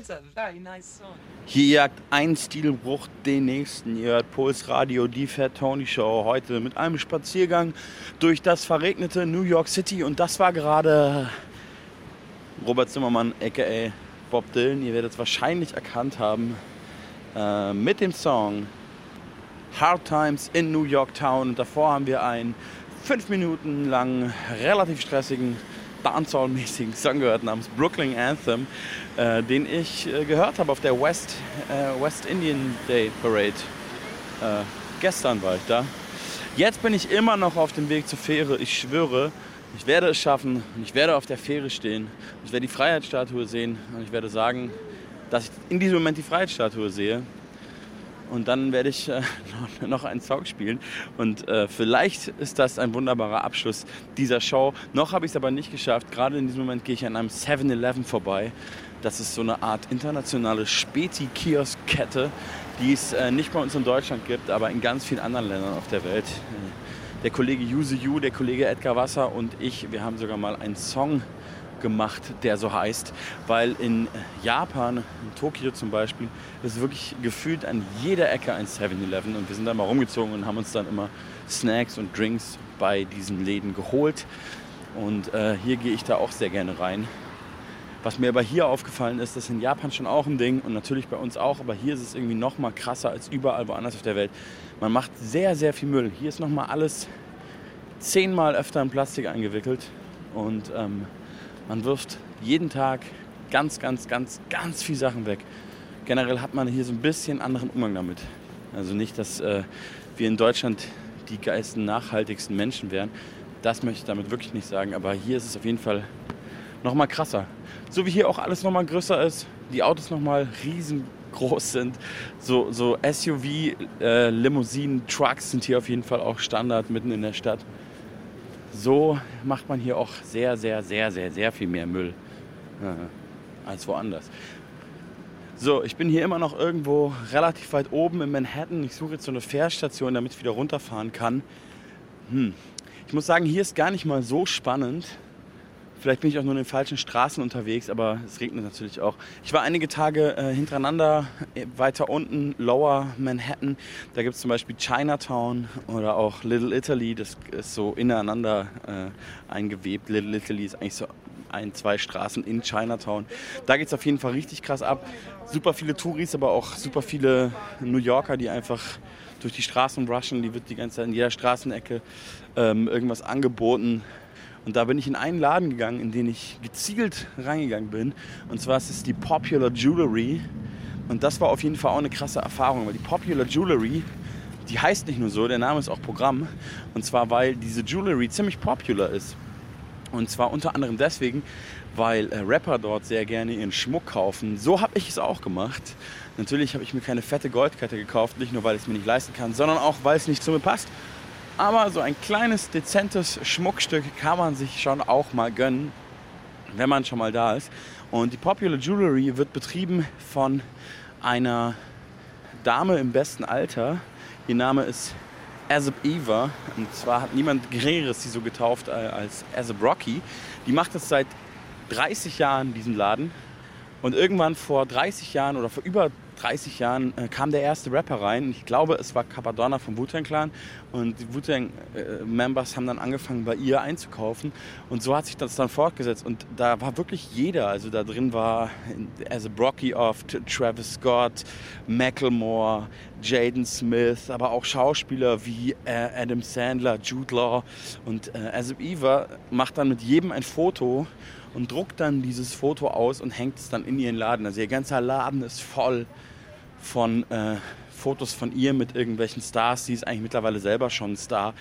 Speaker 24: That's a very nice song.
Speaker 2: Hier jagt ein Stilbruch den nächsten. Ihr hört Puls Radio, die Fat Tony Show. Heute mit einem Spaziergang durch das verregnete New York City. Und das war gerade Robert Zimmermann, aka Bob Dylan. Ihr werdet es wahrscheinlich erkannt haben äh, mit dem Song Hard Times in New York Town. Und davor haben wir einen fünf Minuten lang relativ stressigen Dancehall-mäßigen Song gehört namens Brooklyn Anthem, äh, den ich äh, gehört habe auf der West, äh, West Indian Day Parade. Äh, gestern war ich da. Jetzt bin ich immer noch auf dem Weg zur Fähre. Ich schwöre, ich werde es schaffen. Und ich werde auf der Fähre stehen. Ich werde die Freiheitsstatue sehen. Und ich werde sagen, dass ich in diesem Moment die Freiheitsstatue sehe. Und dann werde ich äh, noch einen Song spielen. Und äh, vielleicht ist das ein wunderbarer Abschluss dieser Show. Noch habe ich es aber nicht geschafft. Gerade in diesem Moment gehe ich an einem 7-Eleven vorbei. Das ist so eine Art internationale Späti-Kiosk-Kette, die es äh, nicht bei uns in Deutschland gibt, aber in ganz vielen anderen Ländern auf der Welt. Der Kollege Yuzu Yu, der Kollege Edgar Wasser und ich, wir haben sogar mal einen Song gemacht, der so heißt, weil in Japan, in Tokio zum Beispiel, ist wirklich gefühlt an jeder Ecke ein 7-Eleven und wir sind da mal rumgezogen und haben uns dann immer Snacks und Drinks bei diesen Läden geholt und äh, hier gehe ich da auch sehr gerne rein. Was mir aber hier aufgefallen ist, das ist in Japan schon auch ein Ding und natürlich bei uns auch, aber hier ist es irgendwie noch mal krasser als überall woanders auf der Welt. Man macht sehr, sehr viel Müll. Hier ist noch mal alles zehnmal öfter in Plastik eingewickelt und ähm, man wirft jeden Tag ganz, ganz, ganz, ganz viel Sachen weg. Generell hat man hier so ein bisschen anderen Umgang damit. Also nicht, dass äh, wir in Deutschland die geilsten, nachhaltigsten Menschen wären. Das möchte ich damit wirklich nicht sagen. Aber hier ist es auf jeden Fall noch mal krasser. So wie hier auch alles noch mal größer ist, die Autos noch mal riesengroß sind. So, so SUV, äh, Limousinen, Trucks sind hier auf jeden Fall auch Standard mitten in der Stadt so macht man hier auch sehr, sehr, sehr, sehr, sehr viel mehr Müll äh, als woanders. So, ich bin hier immer noch irgendwo relativ weit oben in Manhattan. Ich suche jetzt so eine Fährstation, damit ich wieder runterfahren kann. Hm. Ich muss sagen, hier ist gar nicht mal so spannend. Vielleicht bin ich auch nur in den falschen Straßen unterwegs, aber es regnet natürlich auch. Ich war einige Tage äh, hintereinander äh, weiter unten, Lower Manhattan. Da gibt es zum Beispiel Chinatown oder auch Little Italy. Das ist so ineinander äh, eingewebt. Little Italy ist eigentlich so ein, zwei Straßen in Chinatown. Da geht es auf jeden Fall richtig krass ab. Super viele Touris, aber auch super viele New Yorker, die einfach durch die Straßen rushen. Die wird die ganze Zeit in jeder Straßenecke ähm, irgendwas angeboten. Und da bin ich in einen Laden gegangen, in den ich gezielt reingegangen bin. Und zwar ist es die Popular Jewelry. Und das war auf jeden Fall auch eine krasse Erfahrung, weil die Popular Jewelry, die heißt nicht nur so, der Name ist auch Programm. Und zwar, weil diese Jewelry ziemlich popular ist. Und zwar unter anderem deswegen, weil äh, Rapper dort sehr gerne ihren Schmuck kaufen. So habe ich es auch gemacht. Natürlich habe ich mir keine fette Goldkette gekauft, nicht nur weil ich es mir nicht leisten kann, sondern auch weil es nicht zu mir passt. Aber so ein kleines, dezentes Schmuckstück kann man sich schon auch mal gönnen, wenn man schon mal da ist. Und die Popular Jewelry wird betrieben von einer Dame im besten Alter. Ihr Name ist Azeb Eva. Und zwar hat niemand Geringeres sie so getauft äh, als Azeb Rocky. Die macht das seit 30 Jahren, diesen Laden. Und irgendwann vor 30 Jahren oder vor über 30 Jahren äh, kam der erste Rapper rein. Ich glaube, es war Capadonna vom Wu-Tang Clan. Und die Wu-Tang-Members haben dann angefangen, bei ihr einzukaufen. Und so hat sich das dann fortgesetzt. Und da war wirklich jeder. Also da drin war as a Brocky oft, Travis Scott, Macklemore, Jaden Smith, aber auch Schauspieler wie äh, Adam Sandler, Jude Law. Und äh, Azeb Eva macht dann mit jedem ein Foto und druckt dann dieses Foto aus und hängt es dann in ihren Laden. Also ihr ganzer Laden ist voll von äh, Fotos von ihr mit irgendwelchen Stars. Sie ist eigentlich mittlerweile selber schon Star.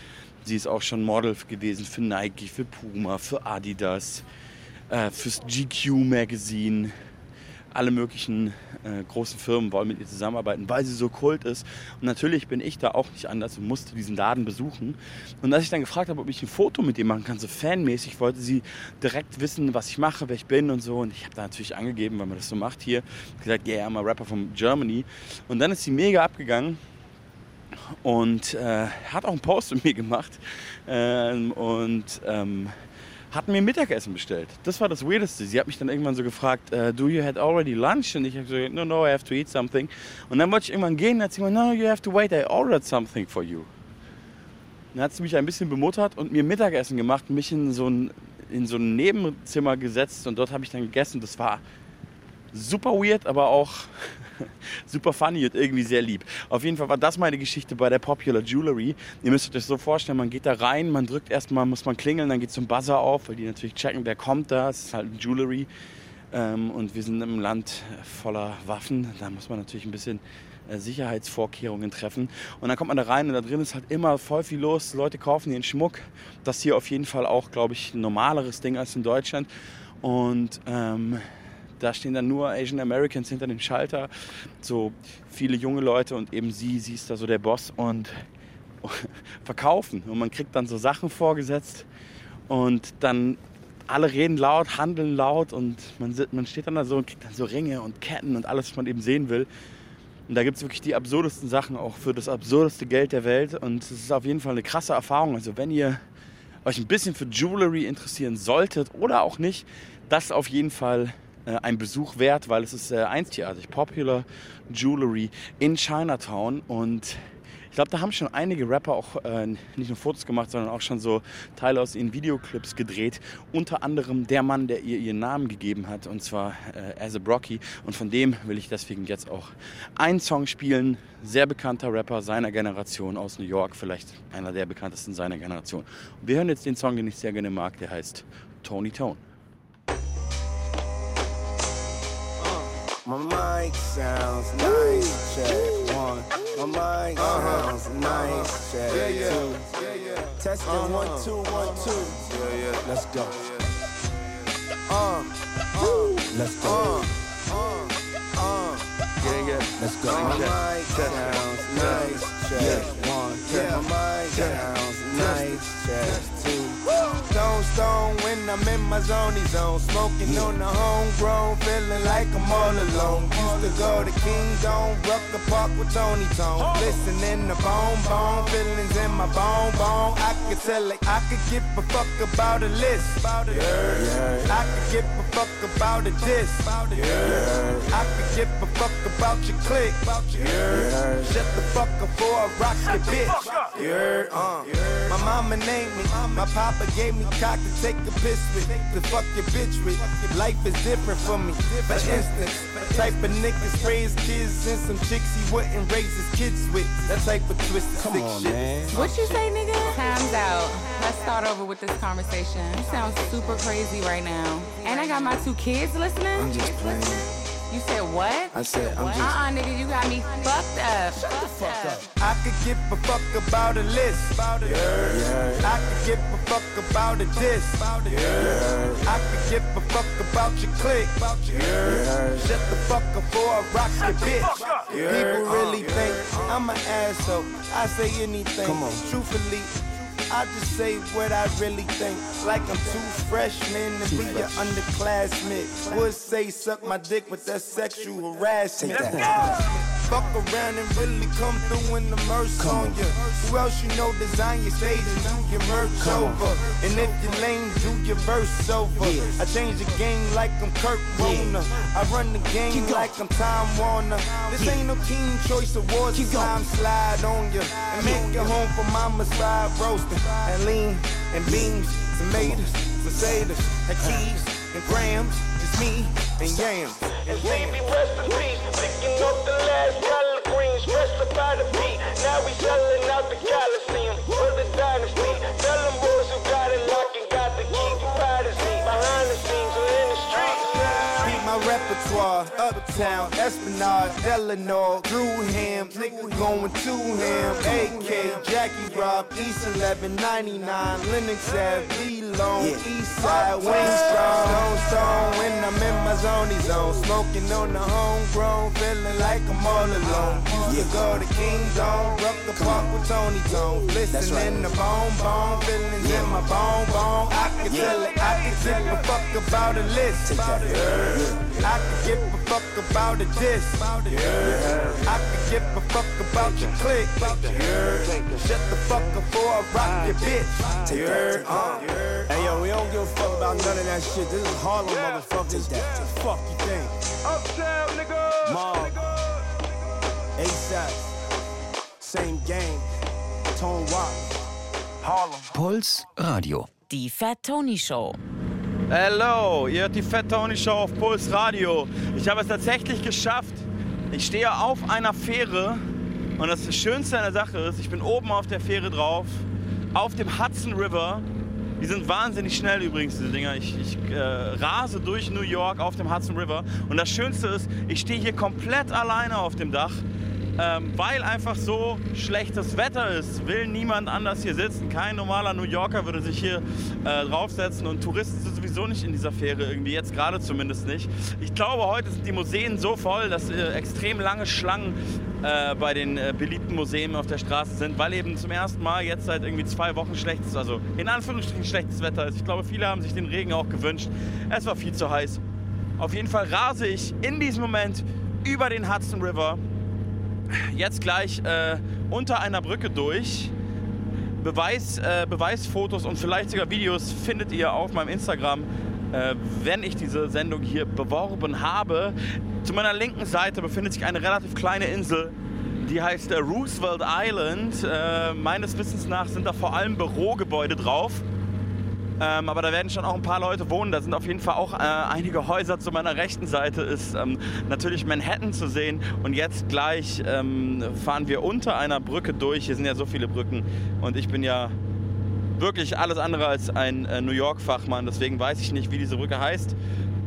Speaker 2: Sie ist auch schon Model gewesen für Nike, für Puma, für Adidas, äh, fürs GQ Magazine, alle möglichen äh, großen Firmen wollen mit ihr zusammenarbeiten, weil sie so kult ist. Und natürlich bin ich da auch nicht anders und musste diesen Laden besuchen. Und als ich dann gefragt habe, ob ich ein Foto mit ihr machen kann, so fanmäßig, wollte sie direkt wissen, was ich mache, wer ich bin und so. Und ich habe da natürlich angegeben, weil man das so macht hier, gesagt, yeah, I'm a rapper from Germany. Und dann ist sie mega abgegangen und äh, hat auch einen Post mit mir gemacht ähm, und ähm, hat mir Mittagessen bestellt. Das war das Weirdeste. Sie hat mich dann irgendwann so gefragt, äh, do you had already lunch? Und ich habe gesagt, no, no, I have to eat something. Und dann wollte ich irgendwann gehen, und hat sie gesagt, no, you have to wait, I ordered something for you. Dann hat sie mich ein bisschen bemuttert und mir Mittagessen gemacht, mich in so ein, in so ein Nebenzimmer gesetzt und dort habe ich dann gegessen. Das war super weird, aber auch super funny und irgendwie sehr lieb. Auf jeden Fall war das meine Geschichte bei der Popular Jewelry. Ihr müsst euch das so vorstellen, man geht da rein, man drückt erstmal, muss man klingeln, dann geht ein Buzzer auf, weil die natürlich checken, wer kommt da. Es ist halt ein Jewelry. Ähm, und wir sind im Land voller Waffen. Da muss man natürlich ein bisschen äh, Sicherheitsvorkehrungen treffen. Und dann kommt man da rein und da drin ist halt immer voll viel los. Leute kaufen ihren Schmuck. Das hier auf jeden Fall auch, glaube ich, ein normaleres Ding als in Deutschland. Und ähm, da stehen dann nur Asian Americans hinter dem Schalter, so viele junge Leute und eben sie, sie ist da so der Boss und verkaufen. Und man kriegt dann so Sachen vorgesetzt und dann alle reden laut, handeln laut und man, man steht dann da so und kriegt dann so Ringe und Ketten und alles, was man eben sehen will. Und da gibt es wirklich die absurdesten Sachen, auch für das absurdeste Geld der Welt. Und es ist auf jeden Fall eine krasse Erfahrung. Also wenn ihr euch ein bisschen für Jewelry interessieren solltet oder auch nicht, das auf jeden Fall ein Besuch wert, weil es ist äh, einzigartig. Popular Jewelry in Chinatown und ich glaube, da haben schon einige Rapper auch äh, nicht nur Fotos gemacht, sondern auch schon so Teile aus ihren Videoclips gedreht. Unter anderem der Mann, der ihr ihren Namen gegeben hat, und zwar äh, As a Brocky. Und von dem will ich deswegen jetzt auch einen Song spielen. Sehr bekannter Rapper seiner Generation aus New York, vielleicht einer der bekanntesten seiner Generation. Und wir hören jetzt den Song, den ich sehr gerne mag, der heißt Tony Tone.
Speaker 10: My mic sounds nice, check one. My mic sounds nice, check
Speaker 25: Yeah, yeah.
Speaker 10: two.
Speaker 25: Yeah, yeah.
Speaker 10: Testing
Speaker 25: Uh-huh.
Speaker 10: one, two, one, two.
Speaker 25: Yeah, yeah.
Speaker 10: Let's go. Uh, uh, let's go. Uh, uh,
Speaker 25: Yeah, yeah.
Speaker 10: let's go. My mic sounds nice, check one.
Speaker 25: Yeah.
Speaker 10: My mic sounds nice, check two. Stone, stone when I'm in my zony zone. Smoking on the homegrown, feeling like I'm all alone. Used to go to King Dome, Rucker Park with Tony Tone. Listening to bone, bone, feelings in my bone, bone. I could tell it, I could give a fuck about a list. Yeah. yeah, yeah. I could give a fuck about a diss. Yeah. yeah. I could give a fuck about your clique. Yeah. Shut the fuck up before I rock your bitch. Yeah. Uh. My mama named me, my papa gave me cock to take a piss with, to fuck your bitch with. Life is different for me. For instance, type of niggas raise kids and some chicks he wouldn't raise his kids with. That type of twisted sick shit.
Speaker 13: What you say, nigga? Time's out. Let's start over with this conversation. You sound super crazy right now. And I got my two kids listening.
Speaker 10: I'm just playing.
Speaker 13: You said what?
Speaker 10: I said I'm just.
Speaker 13: Uh-uh, nigga, you got me fucked up. Shut the fuck up.
Speaker 10: I could give a fuck about a list. Yeah. I could give a fuck about a diss. Yeah. I could give a fuck about your clique. Yeah. Shut the fuck up before I rock your bitch. Yeah. People really think I'm an asshole. I say anything. Come on. Truthfully. I just say what I really think. Like I'm too freshman to be your underclassman. Would say suck my dick with that sexual harassment. Fuck around and really come through in the merch on ya. Who else you know design your stage and do your merch over? And if you're lame, do your verse over. I change the game like I'm Kurt Warner. I run the game like I'm Tom Warner. This ain't no Teen Choice Awards. Time slide on ya and make it home for mama side roasting and lean and beans, tomatoes, potatoes, and keys and grams. Just me and yams. And baby, rest in peace. Picking up the last collard greens, stressed about the beat. Now we selling out the Coliseum repertoire, uptown, Esplanade, Delano, Drew Ham, niggas going to him. AK, Jackie Rob, East 1199, Lennox Ave, V
Speaker 22: alone. East side wing strong. Stone stone when I'm in my zone zone. Smoking on the homegrown, feeling like I'm all alone. Used to go to King Zone, rock the park with Tony Tone. Listening to bone bone, feelings in my bone bone. I can tell it, I can give a fuck about a list. Yeah. I can give a fuck about a diss. Yeah. I can give a fuck about your click. Yeah. Shut the fuck up before I rock your bitch. Yeah. Uh.
Speaker 26: Hey yo, we don't give a fuck about none of that shit. This is Harlem, motherfuckers. That's the fuck you think?
Speaker 22: Uptown, nigga.
Speaker 26: Mob. ASAP. Same game. Tone Rock. Harlem.
Speaker 1: Puls Radio.
Speaker 14: Die Fat Tony Show.
Speaker 2: Hello, ihr hört die Fat Tony Show auf Puls Radio. Ich habe es tatsächlich geschafft. Ich stehe auf einer Fähre und das Schönste an der Sache ist, ich bin oben auf der Fähre drauf, auf dem Hudson River. Die sind wahnsinnig schnell übrigens, diese Dinger. Ich, ich äh, rase durch New York auf dem Hudson River. Und das Schönste ist, ich stehe hier komplett alleine auf dem Dach. Ähm, weil einfach so schlechtes Wetter ist, will niemand anders hier sitzen. Kein normaler New Yorker würde sich hier äh, draufsetzen und Touristen sind sowieso nicht in dieser Fähre irgendwie, jetzt gerade zumindest nicht. Ich glaube, heute sind die Museen so voll, dass äh, extrem lange Schlangen äh, bei den äh, beliebten Museen auf der Straße sind, weil eben zum ersten Mal jetzt seit irgendwie zwei Wochen schlechtes, also in Anführungsstrichen schlechtes Wetter ist. Ich glaube, viele haben sich den Regen auch gewünscht. Es war viel zu heiß. Auf jeden Fall rase ich in diesem Moment über den Hudson River jetzt gleich äh, unter einer Brücke durch. Beweis, äh, Beweisfotos und vielleicht sogar Videos findet ihr auf meinem Instagram, äh, wenn ich diese Sendung hier beworben habe. Zu meiner linken Seite befindet sich eine relativ kleine Insel, die heißt äh, Roosevelt Island. Äh, meines Wissens nach sind da vor allem Bürogebäude drauf. Ähm, aber da werden schon auch ein paar Leute wohnen. Da sind auf jeden Fall auch äh, einige Häuser. Zu meiner rechten Seite ist ähm, natürlich Manhattan zu sehen. Und jetzt gleich ähm, fahren wir unter einer Brücke durch. Hier sind ja so viele Brücken. Und ich bin ja wirklich alles andere als ein äh, New York-Fachmann. Deswegen weiß ich nicht, wie diese Brücke heißt.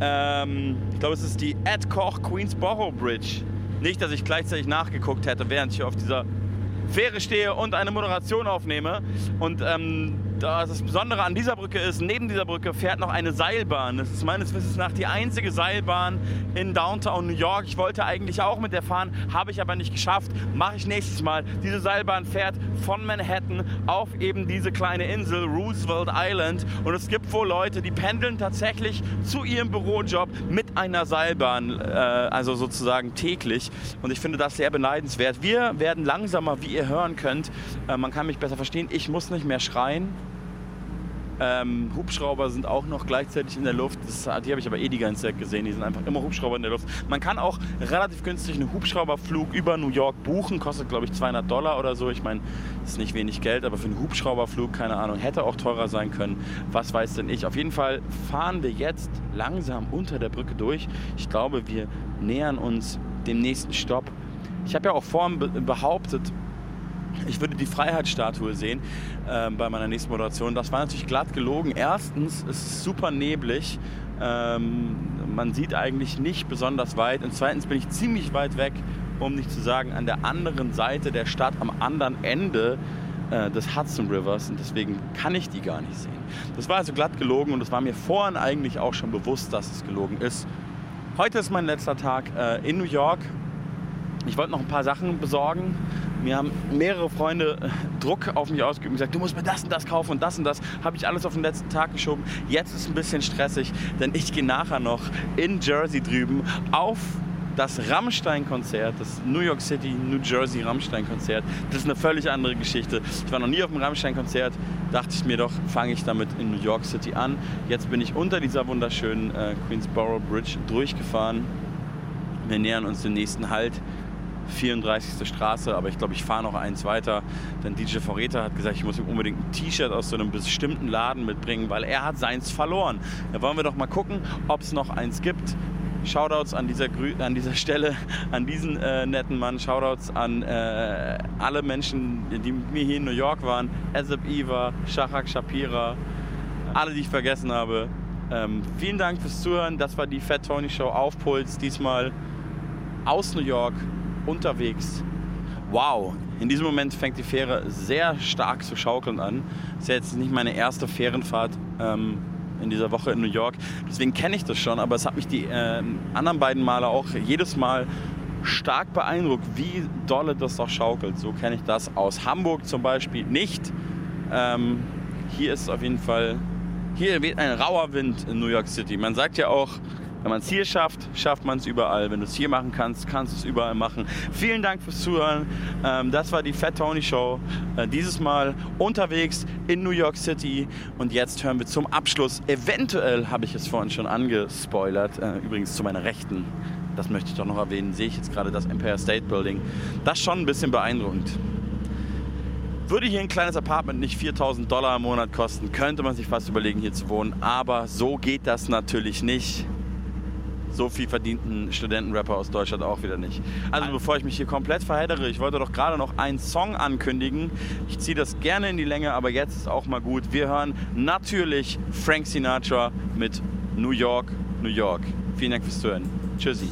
Speaker 2: Ähm, ich glaube, es ist die Ed Koch Queensboro Bridge. Nicht, dass ich gleichzeitig nachgeguckt hätte, während ich auf dieser Fähre stehe und eine Moderation aufnehme. Und ähm, das Besondere an dieser Brücke ist, neben dieser Brücke fährt noch eine Seilbahn. Das ist meines Wissens nach die einzige Seilbahn in Downtown New York. Ich wollte eigentlich auch mit der fahren, habe ich aber nicht geschafft. Mache ich nächstes Mal. Diese Seilbahn fährt von Manhattan auf eben diese kleine Insel Roosevelt Island. Und es gibt wohl Leute, die pendeln tatsächlich zu ihrem Bürojob mit einer Seilbahn, äh, also sozusagen täglich. Und ich finde das sehr beneidenswert. Wir werden langsamer, wie ihr hören könnt. Äh, man kann mich besser verstehen. Ich muss nicht mehr schreien. Ähm, Hubschrauber sind auch noch gleichzeitig in der Luft. Das, die habe ich aber eh die ganze Zeit gesehen. Die sind einfach immer Hubschrauber in der Luft. Man kann auch relativ günstig einen Hubschrauberflug über New York buchen. Kostet, glaube ich, 200 Dollar oder so. Ich meine, das ist nicht wenig Geld, aber für einen Hubschrauberflug, keine Ahnung, hätte auch teurer sein können. Was weiß denn ich? Auf jeden Fall fahren wir jetzt langsam unter der Brücke durch. Ich glaube, wir nähern uns dem nächsten Stopp. Ich habe ja auch vorhin be behauptet, ich würde die Freiheitsstatue sehen äh, bei meiner nächsten Moderation. Das war natürlich glatt gelogen. Erstens ist es super neblig. Ähm, man sieht eigentlich nicht besonders weit. Und zweitens bin ich ziemlich weit weg, um nicht zu sagen, an der anderen Seite der Stadt, am anderen Ende äh, des Hudson Rivers. Und deswegen kann ich die gar nicht sehen. Das war also glatt gelogen und es war mir vorhin eigentlich auch schon bewusst, dass es gelogen ist. Heute ist mein letzter Tag äh, in New York. Ich wollte noch ein paar Sachen besorgen. Mir haben mehrere Freunde äh, Druck auf mich ausgeübt und gesagt, du musst mir das und das kaufen und das und das. Habe ich alles auf den letzten Tag geschoben. Jetzt ist es ein bisschen stressig, denn ich gehe nachher noch in Jersey drüben auf das Rammstein-Konzert, das New York City, New Jersey Rammstein-Konzert. Das ist eine völlig andere Geschichte. Ich war noch nie auf einem Rammstein-Konzert. Dachte ich mir doch, fange ich damit in New York City an. Jetzt bin ich unter dieser wunderschönen äh, Queensboro Bridge durchgefahren. Wir nähern uns dem nächsten Halt. 34. Straße, aber ich glaube, ich fahre noch eins weiter. Denn DJ Foreta hat gesagt, ich muss ihm unbedingt ein T-Shirt aus so einem bestimmten Laden mitbringen, weil er hat seins verloren. Da wollen wir doch mal gucken, ob es noch eins gibt. Shoutouts an dieser, Grü an dieser Stelle, an diesen äh, netten Mann. Shoutouts an äh, alle Menschen, die mit mir hier in New York waren. Ezeb Iva, Shahak Shapira, alle, die ich vergessen habe. Ähm, vielen Dank fürs Zuhören. Das war die Fat Tony Show auf Puls. Diesmal aus New York unterwegs. Wow, in diesem Moment fängt die Fähre sehr stark zu schaukeln an. Das ist ja jetzt nicht meine erste Fährenfahrt ähm, in dieser Woche in New York. Deswegen kenne ich das schon, aber es hat mich die äh, anderen beiden Male auch jedes Mal stark beeindruckt, wie dolle das doch schaukelt. So kenne ich das aus Hamburg zum Beispiel nicht. Ähm, hier ist auf jeden Fall, hier weht ein rauer Wind in New York City. Man sagt ja auch, wenn man es hier schafft, schafft man es überall. Wenn du es hier machen kannst, kannst du es überall machen. Vielen Dank fürs Zuhören. Ähm, das war die Fat Tony Show. Äh, dieses Mal unterwegs in New York City. Und jetzt hören wir zum Abschluss. Eventuell habe ich es vorhin schon angespoilert. Äh, übrigens zu meiner Rechten. Das möchte ich doch noch erwähnen. Sehe ich jetzt gerade das Empire State Building. Das ist schon ein bisschen beeindruckend. Würde hier ein kleines Apartment nicht 4000 Dollar im Monat kosten, könnte man sich fast überlegen, hier zu wohnen. Aber so geht das natürlich nicht so viel verdienten Studentenrapper aus Deutschland auch wieder nicht. Also bevor ich mich hier komplett verheddere, ich wollte doch gerade noch einen Song ankündigen. Ich ziehe das gerne in die Länge, aber jetzt ist auch mal gut. Wir hören natürlich Frank Sinatra mit New York, New York. Vielen Dank fürs Zuhören. Tschüssi.